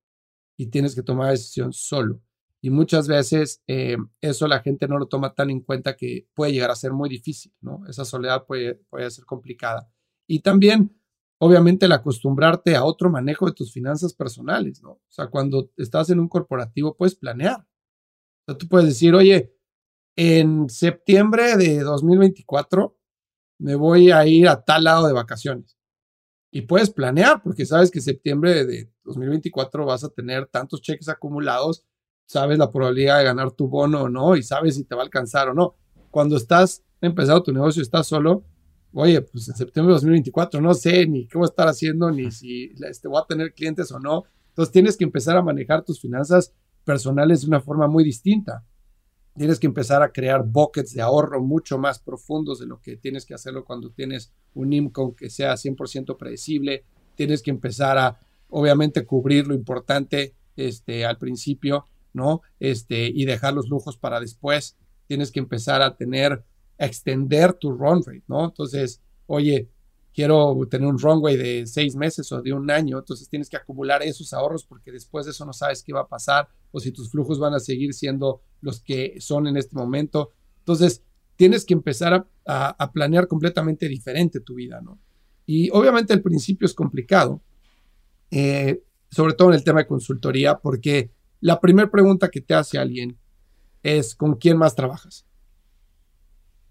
y tienes que tomar decisión solo. Y muchas veces eh, eso la gente no lo toma tan en cuenta que puede llegar a ser muy difícil, ¿no? Esa soledad puede, puede ser complicada. Y también, obviamente, el acostumbrarte a otro manejo de tus finanzas personales, ¿no? O sea, cuando estás en un corporativo, puedes planear. O tú puedes decir, oye, en septiembre de 2024 me voy a ir a tal lado de vacaciones y puedes planear porque sabes que septiembre de 2024 vas a tener tantos cheques acumulados, sabes la probabilidad de ganar tu bono o no y sabes si te va a alcanzar o no. Cuando estás empezando tu negocio, estás solo, oye, pues en septiembre de 2024 no sé ni qué voy a estar haciendo, ni si este, voy a tener clientes o no. Entonces tienes que empezar a manejar tus finanzas personales de una forma muy distinta. Tienes que empezar a crear buckets de ahorro mucho más profundos de lo que tienes que hacerlo cuando tienes un income que sea 100% predecible. Tienes que empezar a, obviamente, cubrir lo importante este, al principio, ¿no? Este, y dejar los lujos para después. Tienes que empezar a tener, extender tu run rate, ¿no? Entonces, oye, quiero tener un runway de seis meses o de un año, entonces tienes que acumular esos ahorros porque después de eso no sabes qué va a pasar o si tus flujos van a seguir siendo los que son en este momento. Entonces, tienes que empezar a, planear completamente diferente tu vida, ¿no? Y obviamente el principio es complicado, eh, sobre todo en el tema de consultoría, porque la primera pregunta que te hace alguien es, ¿con quién más trabajas?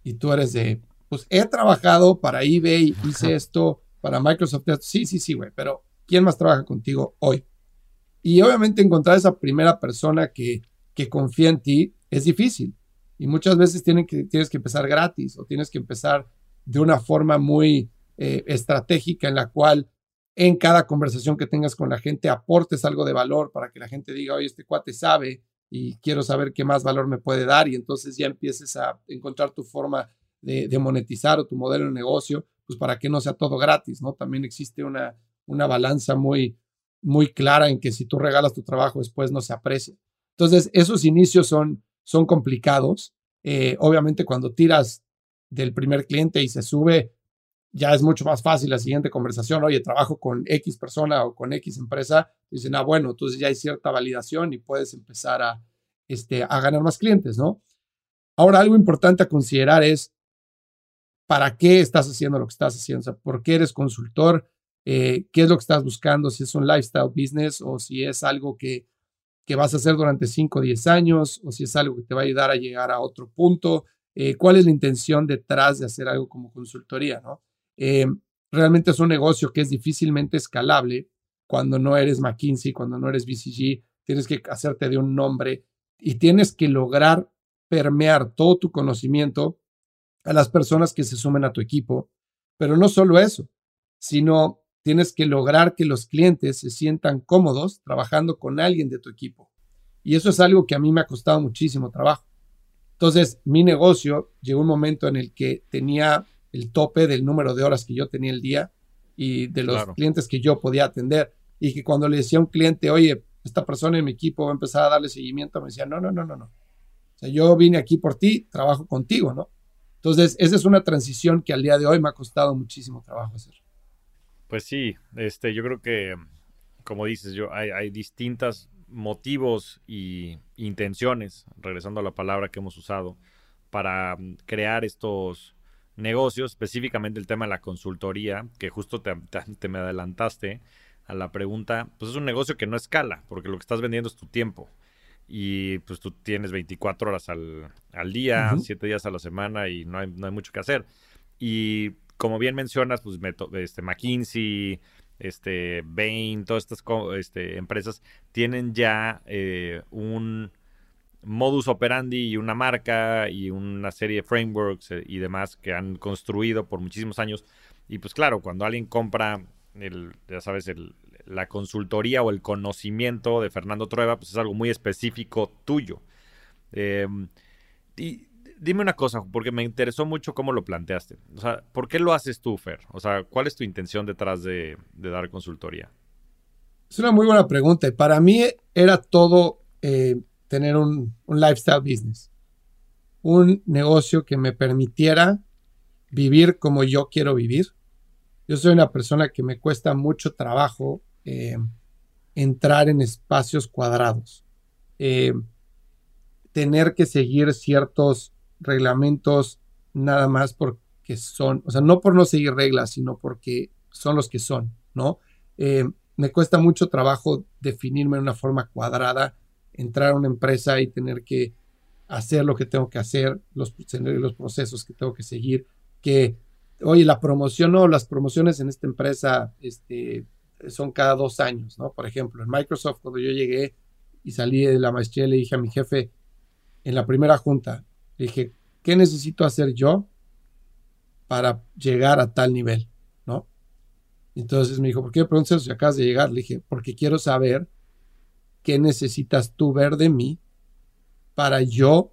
Y tú eres de, pues he trabajado para eBay, hice esto para Microsoft. Sí, sí, sí, güey, pero ¿quién más trabaja contigo hoy? Y obviamente encontrar esa primera persona que, que confía en ti es difícil. Y muchas veces tienen que, tienes que empezar gratis o tienes que empezar de una forma muy eh, estratégica en la cual en cada conversación que tengas con la gente aportes algo de valor para que la gente diga, oye, este cuate sabe y quiero saber qué más valor me puede dar y entonces ya empieces a encontrar tu forma de, monetizar o tu modelo de negocio, pues para que no sea todo gratis, ¿no? También existe una, una balanza muy, muy clara en que si tú regalas tu trabajo después no se aprecia. Entonces, esos inicios son, son complicados. Eh, obviamente, cuando tiras del primer cliente y se sube, ya es mucho más fácil la siguiente conversación. Oye, trabajo con X persona o con X empresa. Dicen, ah, bueno, entonces ya hay cierta validación y puedes empezar a, este, a ganar más clientes, ¿no? Ahora, algo importante a considerar es para qué estás haciendo lo que estás haciendo, o sea, por qué eres consultor, eh, qué es lo que estás buscando, si es un lifestyle business o si es algo que, que vas a hacer durante 5 o 10 años o si es algo que te va a ayudar a llegar a otro punto, eh, cuál es la intención detrás de hacer algo como consultoría, ¿no? Eh, realmente es un negocio que es difícilmente escalable cuando no eres McKinsey, cuando no eres BCG, tienes que hacerte de un nombre y tienes que lograr permear todo tu conocimiento a las personas que se sumen a tu equipo. Pero no solo eso, sino tienes que lograr que los clientes se sientan cómodos trabajando con alguien de tu equipo. Y eso es algo que a mí me ha costado muchísimo trabajo. Entonces, mi negocio llegó un momento en el que tenía el tope del número de horas que yo tenía el día y de los clientes que yo podía atender. Y que cuando le decía a un cliente, oye, esta persona en mi equipo va a empezar a darle seguimiento, me decía, no, no, no, no, no. O sea, yo vine aquí por ti, trabajo contigo, ¿no? Entonces, esa es una transición que al día de hoy me ha costado muchísimo trabajo hacer. Pues sí, este, yo creo que, como dices, yo, hay, hay distintos motivos y intenciones, regresando a la palabra que hemos usado, para mm, crear estos negocios, específicamente el tema de la consultoría, que justo te, te, me adelantaste a la pregunta, pues es un negocio que no escala, porque lo que estás vendiendo es tu tiempo y pues tú tienes 24 horas al, día, 7 días a la semana y no hay, no hay, mucho que hacer. Y como bien mencionas, pues este, McKinsey, este, Bain, todas estas este, empresas tienen ya eh, un modus operandi y una marca y una serie de frameworks eh, y demás que han construido por muchísimos años. Y pues claro, cuando alguien compra el, ya sabes, la consultoría o el conocimiento de Fernando Trueba, pues es algo muy específico tuyo. Em, y dime una cosa, porque me interesó mucho cómo lo planteaste. O sea, ¿por qué lo haces tú, Fer? O sea, ¿cuál es tu intención detrás de, dar consultoría? Es una muy buena pregunta. Para mí era todo eh, tener un, un lifestyle business, un negocio que me permitiera vivir como yo quiero vivir. Yo soy una persona que me cuesta mucho trabajo eh, entrar en espacios cuadrados, eh, tener que seguir ciertos reglamentos nada más porque son, o sea, no por no seguir reglas, sino porque son los que son, ¿no? Eh, me cuesta mucho trabajo definirme de una forma cuadrada, entrar a una empresa y tener que hacer lo que tengo que hacer, los, los procesos que tengo que seguir, que, oye, la promoción, no, las promociones en esta empresa, este, son cada dos años, ¿no? Por ejemplo, en Microsoft, cuando yo llegué y salí de la maestría, le dije a mi jefe en la primera junta, le dije, ¿qué necesito hacer yo para llegar a tal nivel, ¿no? Entonces me dijo, ¿por qué me preguntas eso si acabas de llegar? Le dije, porque quiero saber ¿qué necesitas tú ver de mí para yo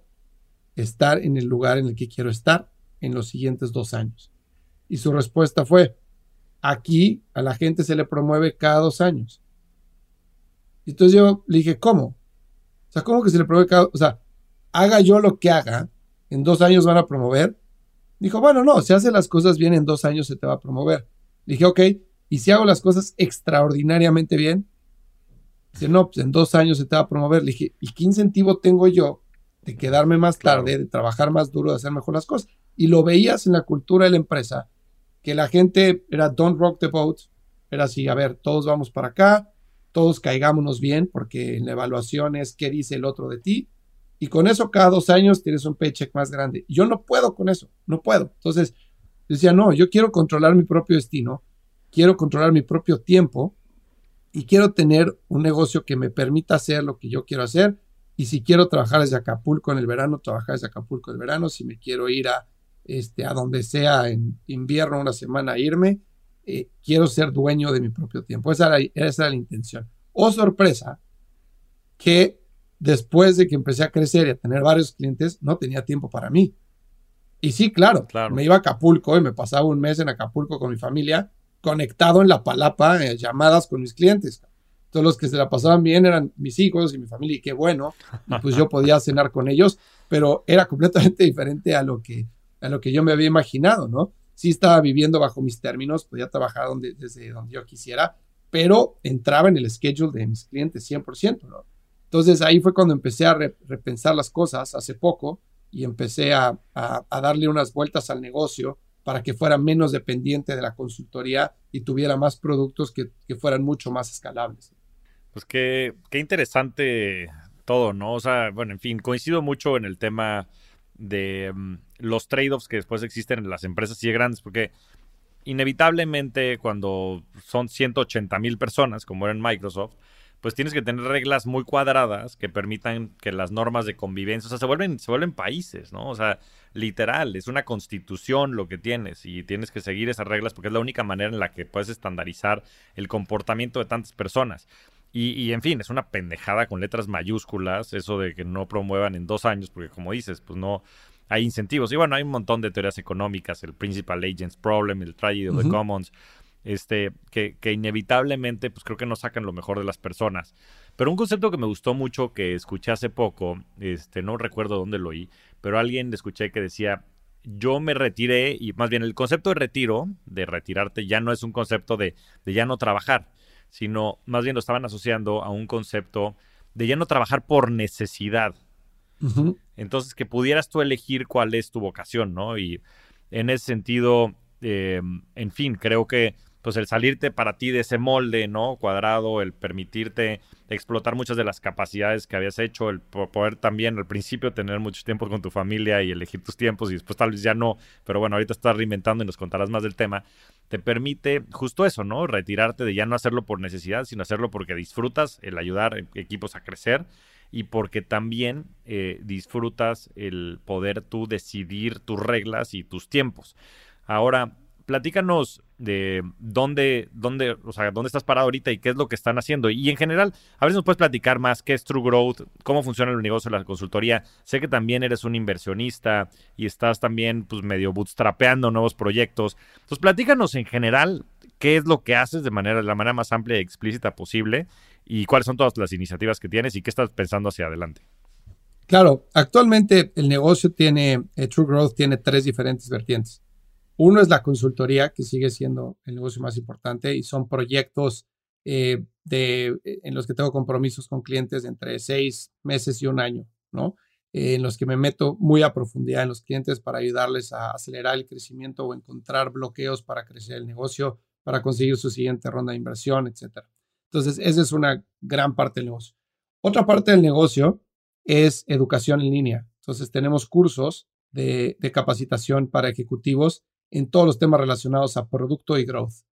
estar en el lugar en el que quiero estar en los siguientes dos años? Y su respuesta fue, aquí a la gente se le promueve cada dos años. Entonces yo le dije, ¿cómo? O sea, ¿cómo que se le promueve cada, o sea, haga yo lo que haga, en dos años van a promover? Dijo, bueno, no, si hace las cosas bien, en dos años se te va a promover. Le dije, ok, y si hago las cosas extraordinariamente bien, dice, no, pues en dos años se te va a promover. Le dije, ¿y qué incentivo tengo yo de quedarme más tarde, de trabajar más duro, de hacer mejor las cosas? Y lo veías en la cultura de la empresa, que la gente era don't rock the boat, era así, a ver, todos vamos para acá, todos caigámonos bien, porque en la evaluación es qué dice el otro de ti, y con eso cada dos años tienes un paycheck más grande. Yo no puedo con eso, no puedo. Entonces, decía, no, yo quiero controlar mi propio destino, quiero controlar mi propio tiempo y quiero tener un negocio que me permita hacer lo que yo quiero hacer. Y si quiero trabajar desde Acapulco en el verano, trabajar desde Acapulco en el verano. Si me quiero ir a, este, a donde sea en invierno una semana, irme, eh, quiero ser dueño de mi propio tiempo. Esa era, esa era la intención. Oh, sorpresa, que después de que empecé a crecer y a tener varios clientes, no tenía tiempo para mí. Y sí, claro, me iba a Acapulco y me pasaba un mes en Acapulco con mi familia, conectado en la palapa, en llamadas con mis clientes. Todos los que se la pasaban bien eran mis hijos y mi familia, y qué bueno. Y pues yo podía cenar con ellos, pero era completamente diferente a lo que, a lo que yo me había imaginado, ¿no? Sí estaba viviendo bajo mis términos, podía trabajar donde, desde donde yo quisiera, pero entraba en el schedule de mis clientes 100%, ¿no? Entonces ahí fue cuando empecé a repensar las cosas hace poco y empecé a, a darle unas vueltas al negocio para que fuera menos dependiente de la consultoría y tuviera más productos que, fueran mucho más escalables. Pues qué, qué interesante todo, ¿no? O sea, bueno, en fin, coincido mucho en el tema de mm, los trade-offs que después existen en las empresas y grandes, porque inevitablemente cuando son 180 mil personas, como era en Microsoft, pues tienes que tener reglas muy cuadradas que permitan que las normas de convivencia, o sea, se vuelven, se vuelven países, ¿no? O sea, literal, es una constitución lo que tienes y tienes que seguir esas reglas porque es la única manera en la que puedes estandarizar el comportamiento de tantas personas. Y, y, en fin, es una pendejada con letras mayúsculas, eso de que no promuevan en dos años, porque como dices, pues no hay incentivos. Y bueno, hay un montón de teorías económicas, el Principal Agents Problem, el Tragedy of the Commons, este, que, que, inevitablemente, pues creo que no sacan lo mejor de las personas. Pero un concepto que me gustó mucho, que escuché hace poco, este, no recuerdo dónde lo oí, pero alguien le escuché que decía, yo me retiré, y más bien el concepto de retiro, de retirarte, ya no es un concepto de, de ya no trabajar, sino más bien lo estaban asociando a un concepto de ya no trabajar por necesidad. Entonces, que pudieras tú elegir cuál es tu vocación, ¿no? Y en ese sentido, eh, en fin, creo que pues el salirte para ti de ese molde, ¿no? Cuadrado, el permitirte explotar muchas de las capacidades que habías hecho, el poder también al principio tener mucho tiempo con tu familia y elegir tus tiempos y después tal vez ya no, pero bueno, ahorita estás reinventando y nos contarás más del tema, te permite justo eso, ¿no? Retirarte de ya no hacerlo por necesidad, sino hacerlo porque disfrutas el ayudar equipos a crecer y porque también eh, disfrutas el poder tú decidir tus reglas y tus tiempos. Ahora, platícanos de dónde, dónde, o sea, dónde estás parado ahorita y qué es lo que están haciendo. Y en general, a si nos puedes platicar más qué es True Growth, cómo funciona el negocio de la consultoría. Sé que también eres un inversionista y estás también pues medio bootstrapeando nuevos proyectos. Entonces, platícanos en general qué es lo que haces de manera, de la manera más amplia y explícita posible y cuáles son todas las iniciativas que tienes y qué estás pensando hacia adelante. Claro, actualmente el negocio tiene, eh, True Growth tiene tres diferentes vertientes. Uno es la consultoría, que sigue siendo el negocio más importante y son proyectos eh, de, eh, en los que tengo compromisos con clientes de entre seis meses y un año, ¿no? Eh, en los que me meto muy a profundidad en los clientes para ayudarles a acelerar el crecimiento o encontrar bloqueos para crecer el negocio, para conseguir su siguiente ronda de inversión, etc. Entonces, esa es una gran parte del negocio. Otra parte del negocio es educación en línea. Entonces, tenemos cursos de, de capacitación para ejecutivos en todos los temas relacionados a producto y growth.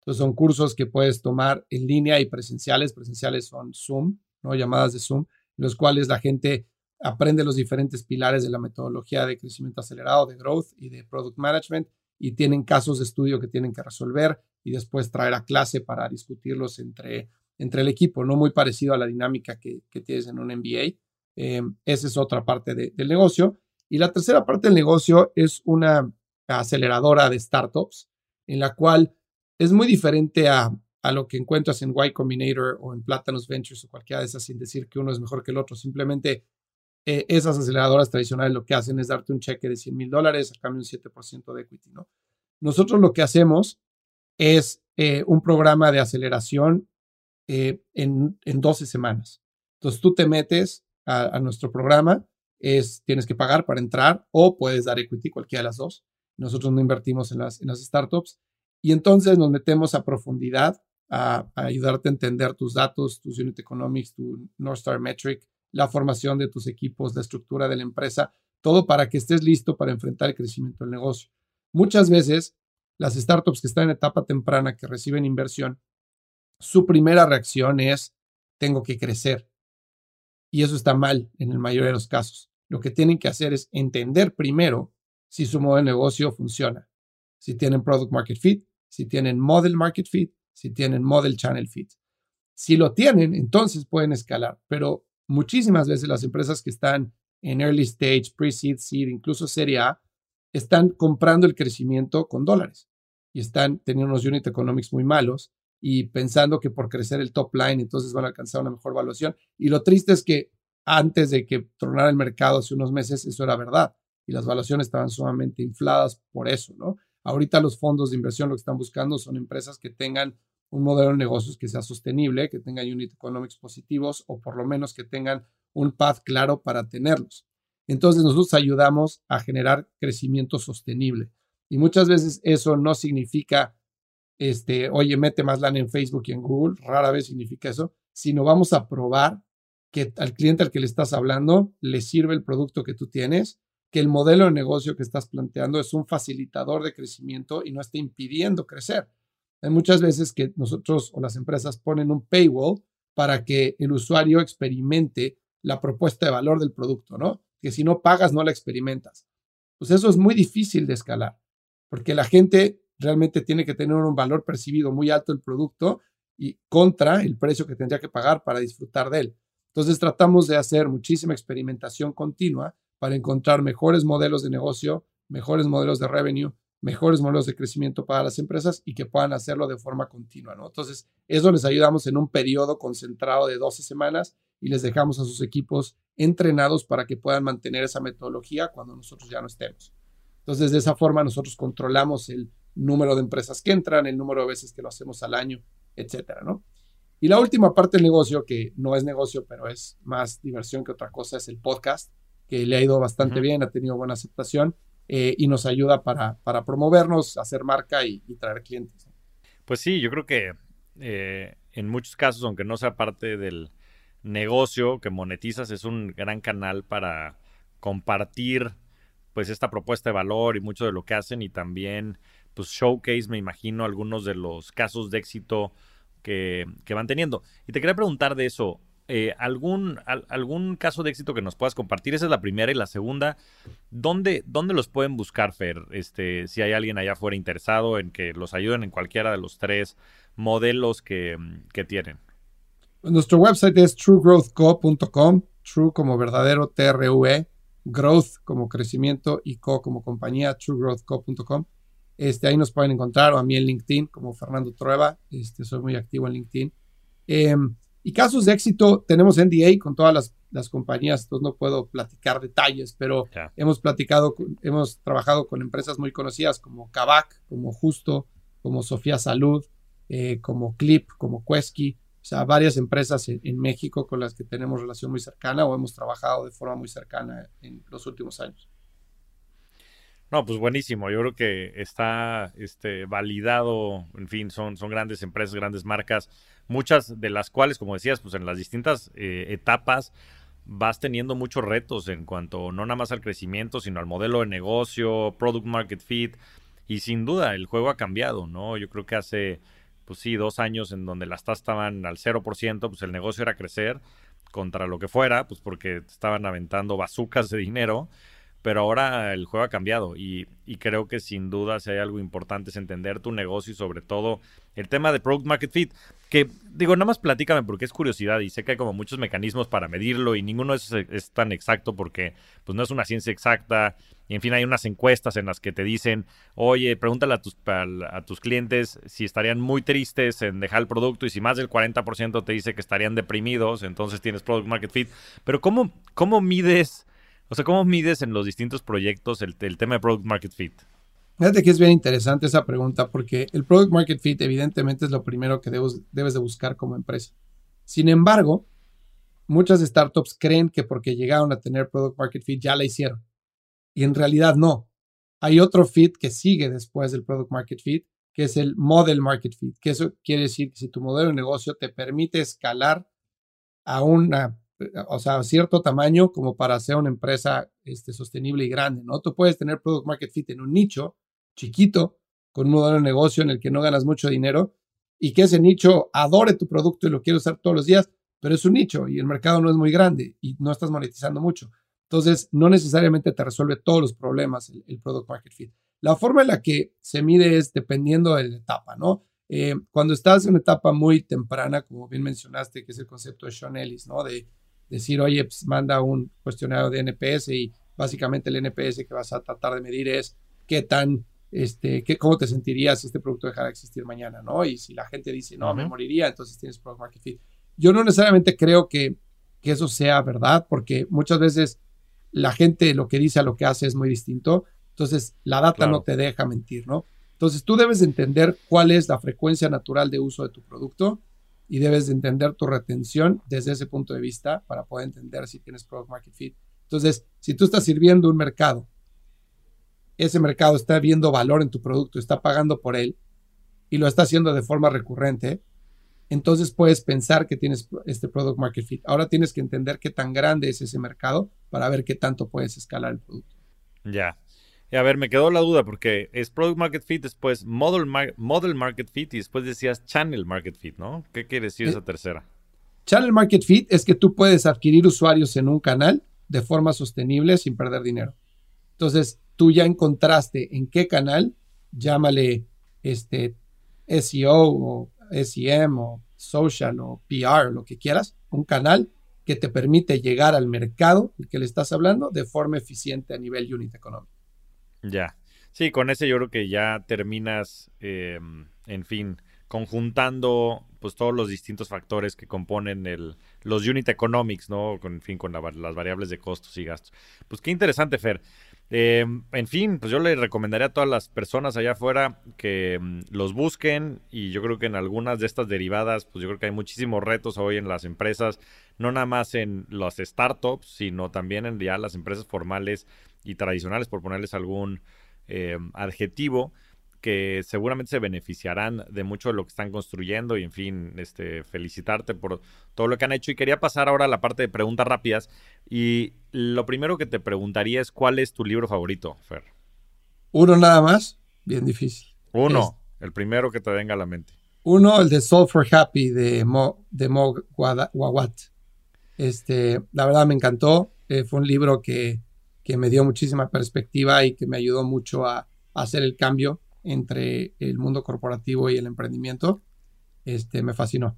Entonces son cursos que puedes tomar en línea y presenciales. Presenciales son Zoom, ¿no? llamadas de Zoom, en los cuales la gente aprende los diferentes pilares de la metodología de crecimiento acelerado, de growth y de product management y tienen casos de estudio que tienen que resolver y después traer a clase para discutirlos entre, entre el equipo, no muy parecido a la dinámica que, tienes en un MBA. Em, esa es otra parte del negocio. Y la tercera parte del negocio es una aceleradora de startups, en la cual es muy diferente a, lo que encuentras en Y Combinator o en Platanus Ventures o cualquiera de esas, sin decir que uno es mejor que el otro. Simplemente eh, esas aceleradoras tradicionales lo que hacen es darte un cheque de 100 mil dólares a cambio de un 7% de equity, ¿no? Nosotros lo que hacemos es eh, un programa de aceleración eh, en, en 12 semanas. Entonces tú te metes a, nuestro programa, es, tienes que pagar para entrar o puedes dar equity, cualquiera de las dos. Nosotros no invertimos en las, startups y entonces nos metemos a profundidad a, ayudarte a entender tus datos, tus unit economics, tu North Star Metric, la formación de tus equipos, la estructura de la empresa, todo para que estés listo para enfrentar el crecimiento del negocio. Muchas veces las startups que están en etapa temprana, que reciben inversión, su primera reacción es, tengo que crecer. Y eso está mal en el mayor de los casos. Lo que tienen que hacer es entender primero si su modelo de negocio funciona. Si tienen product market fit, si tienen model market fit, si tienen model channel fit. Si lo tienen, entonces pueden escalar. Pero muchísimas veces las empresas que están en early stage, pre-seed, seed, incluso serie A, están comprando el crecimiento con dólares y están teniendo unos unit economics muy malos y pensando que por crecer el top line entonces van a alcanzar una mejor valuación. Y lo triste es que antes de que tronara el mercado hace unos meses eso era verdad y las valuaciones estaban sumamente infladas por eso, ¿no? Ahorita los fondos de inversión lo que están buscando son empresas que tengan un modelo de negocios que sea sostenible, que tengan unit economics positivos o por lo menos que tengan un path claro para tenerlos. Entonces nosotros ayudamos a generar crecimiento sostenible. Y muchas veces eso no significa, este, oye, mete más lana en Facebook y en Google, rara vez significa eso, sino vamos a probar que al cliente al que le estás hablando le sirve el producto que tú tienes, que el modelo de negocio que estás planteando es un facilitador de crecimiento y no está impidiendo crecer. Hay muchas veces que nosotros o las empresas ponen un paywall para que el usuario experimente la propuesta de valor del producto, ¿no? Que si no pagas, no la experimentas. Pues eso es muy difícil de escalar, porque la gente realmente tiene que tener un valor percibido muy alto del producto y contra el precio que tendría que pagar para disfrutar de él. Entonces tratamos de hacer muchísima experimentación continua para encontrar mejores modelos de negocio, mejores modelos de revenue mejores modelos de crecimiento para las empresas y que puedan hacerlo de forma continua, ¿no? Entonces, eso les ayudamos en un periodo concentrado de 12 semanas y les dejamos a sus equipos entrenados para que puedan mantener esa metodología cuando nosotros ya no estemos. Entonces, de esa forma nosotros controlamos el número de empresas que entran, el número de veces que lo hacemos al año, etcétera, ¿no? Y la última parte del negocio, que no es negocio, pero es más diversión que otra cosa, es el podcast, que le ha ido bastante bien, ha tenido buena aceptación eh, y nos ayuda para, para promovernos, hacer marca y, traer clientes. Pues sí, yo creo que eh, en muchos casos, aunque no sea parte del negocio que monetizas, es un gran canal para compartir pues esta propuesta de valor y mucho de lo que hacen y también pues showcase, me imagino, algunos de los casos de éxito que, que van teniendo. Y te quería preguntar de eso, eh, algún, algún caso de éxito que nos puedas compartir. Esa es la primera. Y la segunda, ¿dónde, dónde los pueden buscar, Fer? Este, si hay alguien allá afuera interesado en que los ayuden en cualquiera de los tres modelos que, que tienen. Nuestro website es truegrowthco.com, true como verdadero TRUE, growth como crecimiento y co como compañía, truegrowthco.com. Este, ahí nos pueden encontrar o a mí en LinkedIn como Fernando Trueba. Este, soy muy activo en LinkedIn. Em, y casos de éxito, tenemos NDA con todas las, las compañías, entonces no puedo platicar detalles, pero hemos platicado, hemos trabajado con empresas muy conocidas como Kavak, como Justo, como Sofía Salud, eh, como Clip, como Quesky, o sea, varias empresas en, en, México con las que tenemos relación muy cercana o hemos trabajado de forma muy cercana en los últimos años. No, pues buenísimo. Yo creo que está este, validado, en fin, son, son grandes empresas, grandes marcas, muchas de las cuales, como decías, pues en las distintas eh, etapas vas teniendo muchos retos en cuanto no nada más al crecimiento, sino al modelo de negocio, product market fit. Y sin duda, el juego ha cambiado, ¿no? Yo creo que hace, pues sí, dos años en donde las tasas estaban al 0%, pues el negocio era crecer contra lo que fuera, pues porque estaban aventando bazucas de dinero pero ahora el juego ha cambiado y, creo que sin duda si hay algo importante es entender tu negocio y sobre todo el tema de Product Market Fit, que digo, nada más platícame porque es curiosidad y sé que hay como muchos mecanismos para medirlo y ninguno es, es tan exacto porque pues no es una ciencia exacta y en fin hay unas encuestas en las que te dicen, oye, pregúntale a tus, a, tus clientes si estarían muy tristes en dejar el producto y si más del 40% te dice que estarían deprimidos, entonces tienes product market fit. Pero ¿cómo, cómo mides, o sea, cómo mides en los distintos proyectos el, el tema de product market fit? Fíjate que es bien interesante esa pregunta porque el product market fit evidentemente es lo primero que debes de buscar como empresa. Sin embargo, muchas startups creen que porque llegaron a tener product market fit ya la hicieron. Y en realidad no. Hay otro fit que sigue después del product market fit, que es el model market fit, que eso quiere decir que si tu modelo de negocio te permite escalar a una, o sea, cierto tamaño como para ser una empresa este, sostenible y grande, ¿no? Tú puedes tener product market fit en un nicho, chiquito, con un modelo de negocio en el que no ganas mucho dinero y que ese nicho adore tu producto y lo quiere usar todos los días, pero es un nicho y el mercado no es muy grande y no estás monetizando mucho. Entonces, no necesariamente te resuelve todos los problemas el, product market fit. La forma en la que se mide es dependiendo de la etapa, ¿no? Eh, cuando estás en una etapa muy temprana, como bien mencionaste, que es el concepto de Sean Ellis, ¿no? De decir, oye, pues manda un cuestionario de NPS y básicamente el NPS que vas a tratar de medir es qué tan este, ¿cómo te sentirías si este producto dejara de existir mañana, ¿no? Y si la gente dice, no, me moriría, entonces tienes product market fit. Yo no necesariamente creo que, que eso sea verdad, porque muchas veces la gente lo que dice a lo que hace es muy distinto, entonces la data no te deja mentir, ¿no? Entonces tú debes entender cuál es la frecuencia natural de uso de tu producto y debes de entender tu retención desde ese punto de vista para poder entender si tienes product market fit. Entonces, si tú estás sirviendo un mercado ese mercado está viendo valor en tu producto, está pagando por él y lo está haciendo de forma recurrente, entonces puedes pensar que tienes este product market fit. Ahora tienes que entender qué tan grande es ese mercado para ver qué tanto puedes escalar el producto. Ya. Y a ver, me quedó la duda porque es product market fit, después model, model market fit y después decías channel market fit, ¿no? ¿Qué quiere decir esa tercera? Channel market fit es que tú puedes adquirir usuarios en un canal de forma sostenible sin perder dinero. Entonces, tú ya encontraste en qué canal, llámale este SEO o SEM o social o PR, lo que quieras, un canal que te permite llegar al mercado el que le estás hablando de forma eficiente a nivel unit económico. Ya. Sí, con ese yo creo que ya terminas, em, en fin, conjuntando pues todos los distintos factores que componen el, los unit economics, ¿no? Con, en fin, con las variables de costos y gastos. Pues qué interesante, Fer. Eh, en fin, pues yo le recomendaría a todas las personas allá afuera que mm, los busquen y yo creo que en algunas de estas derivadas, pues yo creo que hay muchísimos retos hoy en las empresas, no nada más en las startups, sino también en ya las empresas formales y tradicionales, por ponerles algún eh, adjetivo que seguramente se beneficiarán de mucho de lo que están construyendo y en fin, este, felicitarte por todo lo que han hecho. Y quería pasar ahora a la parte de preguntas rápidas. Y lo primero que te preguntaría es cuál es tu libro favorito, Fer. Uno nada más, bien difícil. Uno, el primero que te venga a la mente. Uno, el de Soul for Happy de Mo, de Mo Wawat. Este, la verdad me encantó. Eh, fue un libro que, que, me dio muchísima perspectiva y que me ayudó mucho a hacer el cambio entre el mundo corporativo y el emprendimiento, este, me fascinó.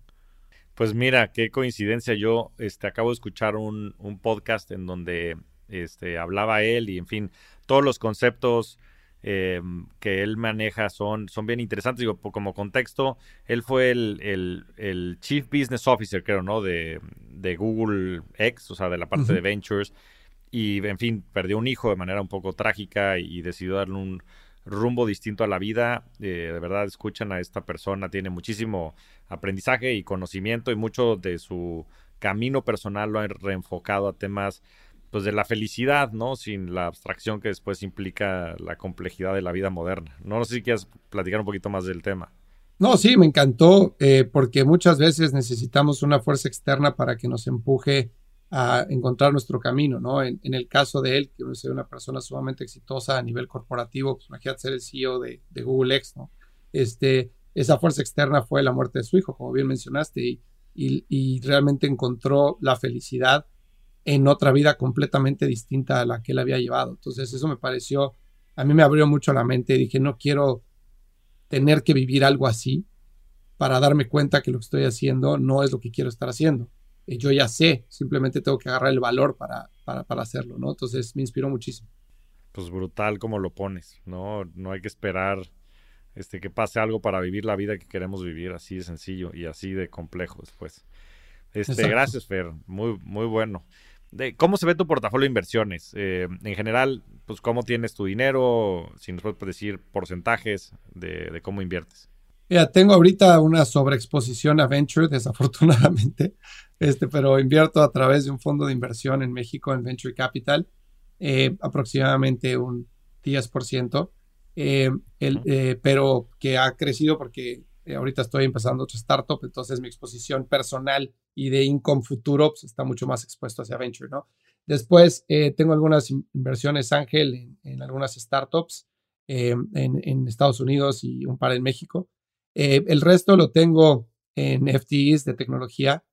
Pues mira, qué coincidencia. Yo este, acabo de escuchar un, podcast en donde este, hablaba él y, en fin, todos los conceptos em, que él maneja son, son bien interesantes. Digo, como contexto, él fue el, el, Chief Business Officer, creo, ¿no? De, de, Google X, o sea, de la parte de Ventures. Y, en fin, perdió un hijo de manera un poco trágica y decidió darle un, rumbo distinto a la vida. Eh, de verdad, escuchan a esta persona, tiene muchísimo aprendizaje y conocimiento y mucho de su camino personal lo ha reenfocado a temas pues de la felicidad, ¿no? Sin la abstracción que después implica la complejidad de la vida moderna. No, sé si quieres platicar un poquito más del tema. No, sí, me encantó, eh, porque muchas veces necesitamos una fuerza externa para que nos empuje a encontrar nuestro camino, ¿no? En, el caso de él, que es una persona sumamente exitosa a nivel corporativo, pues imagínate ser el CEO de, Google X, ¿no? Este, esa fuerza externa fue la muerte de su hijo, como bien mencionaste, y, y, realmente encontró la felicidad en otra vida completamente distinta a la que él había llevado. Entonces eso me pareció, a mí me abrió mucho la mente, dije, no quiero tener que vivir algo así, para darme cuenta que lo que estoy haciendo no es lo que quiero estar haciendo. Eh, yo ya sé, simplemente tengo que agarrar el valor para, para, para hacerlo, ¿no? Entonces me inspiró muchísimo. Pues brutal como lo pones, ¿no? No hay que esperar este, que pase algo para vivir la vida que queremos vivir, así de sencillo y así de complejo después. Este, gracias, Fer, muy, muy bueno. De, ¿Cómo se ve tu portafolio de inversiones? Eh, en general, pues cómo tienes tu dinero, si nos puedes decir porcentajes de, de cómo inviertes. Mira, tengo ahorita una sobreexposición a venture, desafortunadamente, este, pero invierto a través de un fondo de inversión en México, en Venture Capital, eh, aproximadamente un 10%, eh, el, eh, pero que ha crecido porque ahorita estoy empezando otra startup, entonces mi exposición personal y de income futuro pues, está mucho más expuesto hacia venture, ¿no? Después tengo algunas inversiones ángel en, en algunas startups en, en Estados Unidos y un par en México. Eh, el resto lo tengo en FTEs de tecnología,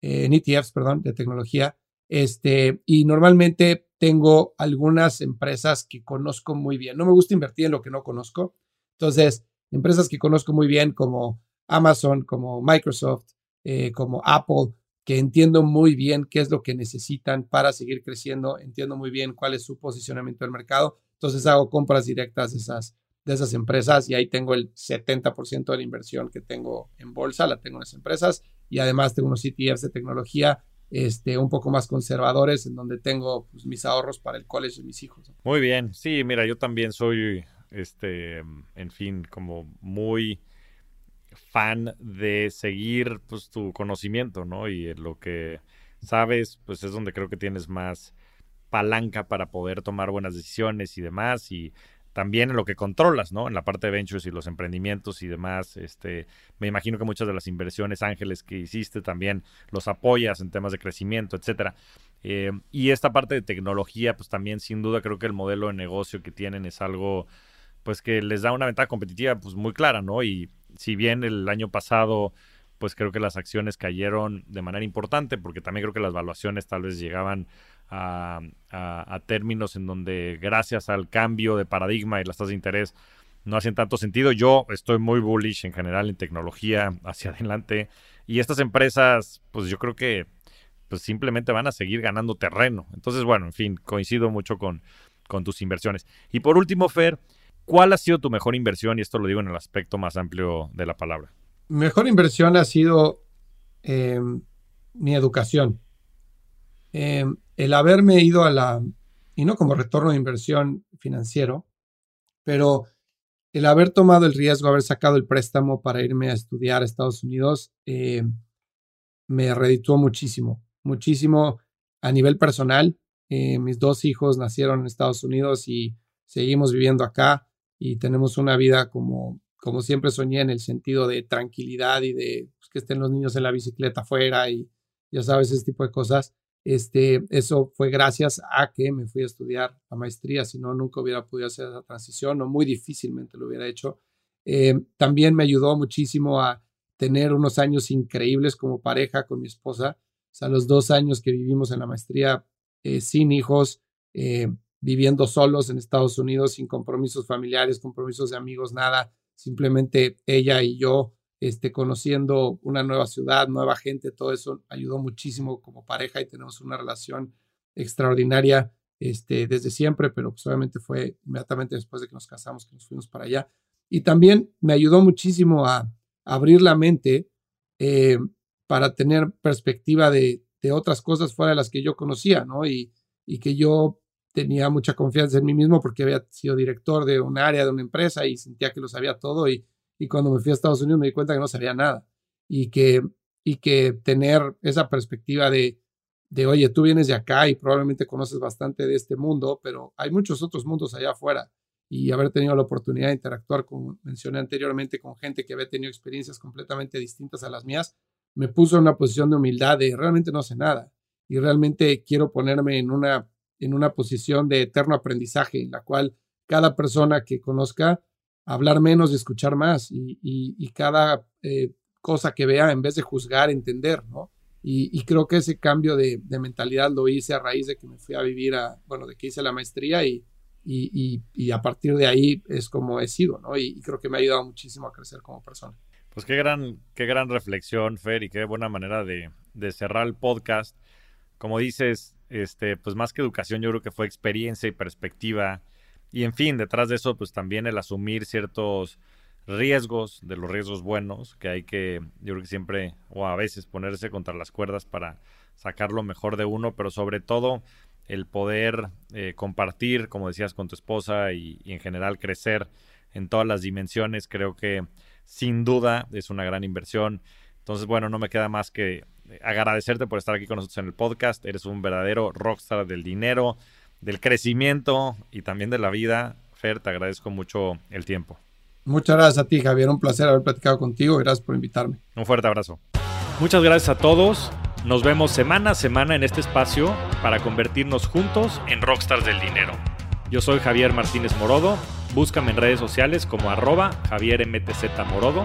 en ETFs, perdón, de tecnología. Este, y normalmente tengo algunas empresas que conozco muy bien. No me gusta invertir en lo que no conozco. Entonces, empresas que conozco muy bien como Amazon, como Microsoft, eh, como Apple, que entiendo muy bien qué es lo que necesitan para seguir creciendo, entiendo muy bien cuál es su posicionamiento en el mercado. Entonces hago compras directas de esas, de esas empresas y ahí tengo el 70% de la inversión que tengo en bolsa, la tengo en esas empresas y además tengo unos ETFs de tecnología este, un poco más conservadores en donde tengo pues, mis ahorros para el colegio de mis hijos. Muy bien, sí, mira, yo también soy, este, en fin, como muy fan de seguir pues tu conocimiento, ¿no? Y lo que sabes, pues es donde creo que tienes más palanca para poder tomar buenas decisiones y demás y también en lo que controlas, ¿no? En la parte de ventures y los emprendimientos y demás. Este, me imagino que muchas de las inversiones ángeles que hiciste también los apoyas en temas de crecimiento, etcétera. Eh, y esta parte de tecnología, pues también sin duda creo que el modelo de negocio que tienen es algo, pues que les da una ventaja competitiva, pues muy clara, ¿no? Y si bien el año pasado pues creo que las acciones cayeron de manera importante, porque también creo que las valuaciones tal vez llegaban a, términos en donde gracias al cambio de paradigma y las tasas de interés no hacen tanto sentido. Yo estoy muy bullish en general en tecnología hacia adelante y estas empresas, pues yo creo que pues simplemente van a seguir ganando terreno. Entonces, bueno, en fin, coincido mucho con, con tus inversiones. Y por último, Fer, ¿cuál ha sido tu mejor inversión? Y esto lo digo en el aspecto más amplio de la palabra. Mejor inversión ha sido eh, mi educación. Eh, el haberme ido a la, y no como retorno de inversión financiero, pero el haber tomado el riesgo, haber sacado el préstamo para irme a estudiar a Estados Unidos, eh, me redituó muchísimo, muchísimo a nivel personal. Mis dos hijos nacieron en Estados Unidos y seguimos viviendo acá y tenemos una vida como, como siempre soñé en el sentido de tranquilidad y de pues, que estén los niños en la bicicleta afuera y ya sabes, ese tipo de cosas. Este, eso fue gracias a que me fui a estudiar la maestría, si no, nunca hubiera podido hacer esa transición o muy difícilmente lo hubiera hecho. Eh, también me ayudó muchísimo a tener unos años increíbles como pareja con mi esposa. O sea, los dos años que vivimos en la maestría eh, sin hijos, eh, viviendo solos en Estados Unidos, sin compromisos familiares, compromisos de amigos, nada. Simplemente ella y yo este, conociendo una nueva ciudad, nueva gente, todo eso ayudó muchísimo como pareja y tenemos una relación extraordinaria este, desde siempre, pero pues obviamente fue inmediatamente después de que nos casamos que nos fuimos para allá. Y también me ayudó muchísimo a, abrir la mente eh, para tener perspectiva de, de, otras cosas fuera de las que yo conocía, ¿no? Y, y que yo tenía mucha confianza en mí mismo porque había sido director de un área, de una empresa y sentía que lo sabía todo y y cuando me fui a Estados Unidos me di cuenta que no sabía nada. Y que, y que tener esa perspectiva de, de, oye, tú vienes de acá y probablemente conoces bastante de este mundo, pero hay muchos otros mundos allá afuera y haber tenido la oportunidad de interactuar, como mencioné anteriormente, con gente que había tenido experiencias completamente distintas a las mías, me puso en una posición de humildad de realmente no sé nada y realmente quiero ponerme en una, en una posición de eterno aprendizaje en la cual cada persona que conozca hablar menos y escuchar más y, cada eh, cosa que vea en vez de juzgar, entender, ¿no? Y, creo que ese cambio de, mentalidad lo hice a raíz de que me fui a vivir a, bueno, de que hice la maestría y, y, a partir de ahí es como he sido, ¿no? Y, creo que me ha ayudado muchísimo a crecer como persona. Pues qué gran, qué gran reflexión, Fer, y qué buena manera de, de cerrar el podcast. Como dices, este, pues más que educación, yo creo que fue experiencia y perspectiva. Y en fin, detrás de eso, pues también el asumir ciertos riesgos, de los riesgos buenos, que hay que, yo creo que siempre, o a veces ponerse contra las cuerdas para sacar lo mejor de uno, pero sobre todo el poder eh, compartir, como decías, con tu esposa y, y en general crecer en todas las dimensiones, creo que sin duda es una gran inversión. Entonces, bueno, no me queda más que agradecerte por estar aquí con nosotros en el podcast. Eres un verdadero rockstar del dinero, del crecimiento y también de la vida. Fer, te agradezco mucho el tiempo. Muchas gracias a ti, Javier. Un placer haber platicado contigo. Gracias por invitarme. Un fuerte abrazo. Muchas gracias a todos. Nos vemos semana a semana en este espacio para convertirnos juntos en rockstars del dinero. Yo soy Javier Martínez Morodo. Búscame en redes sociales como arroba Javier MTZ Morodo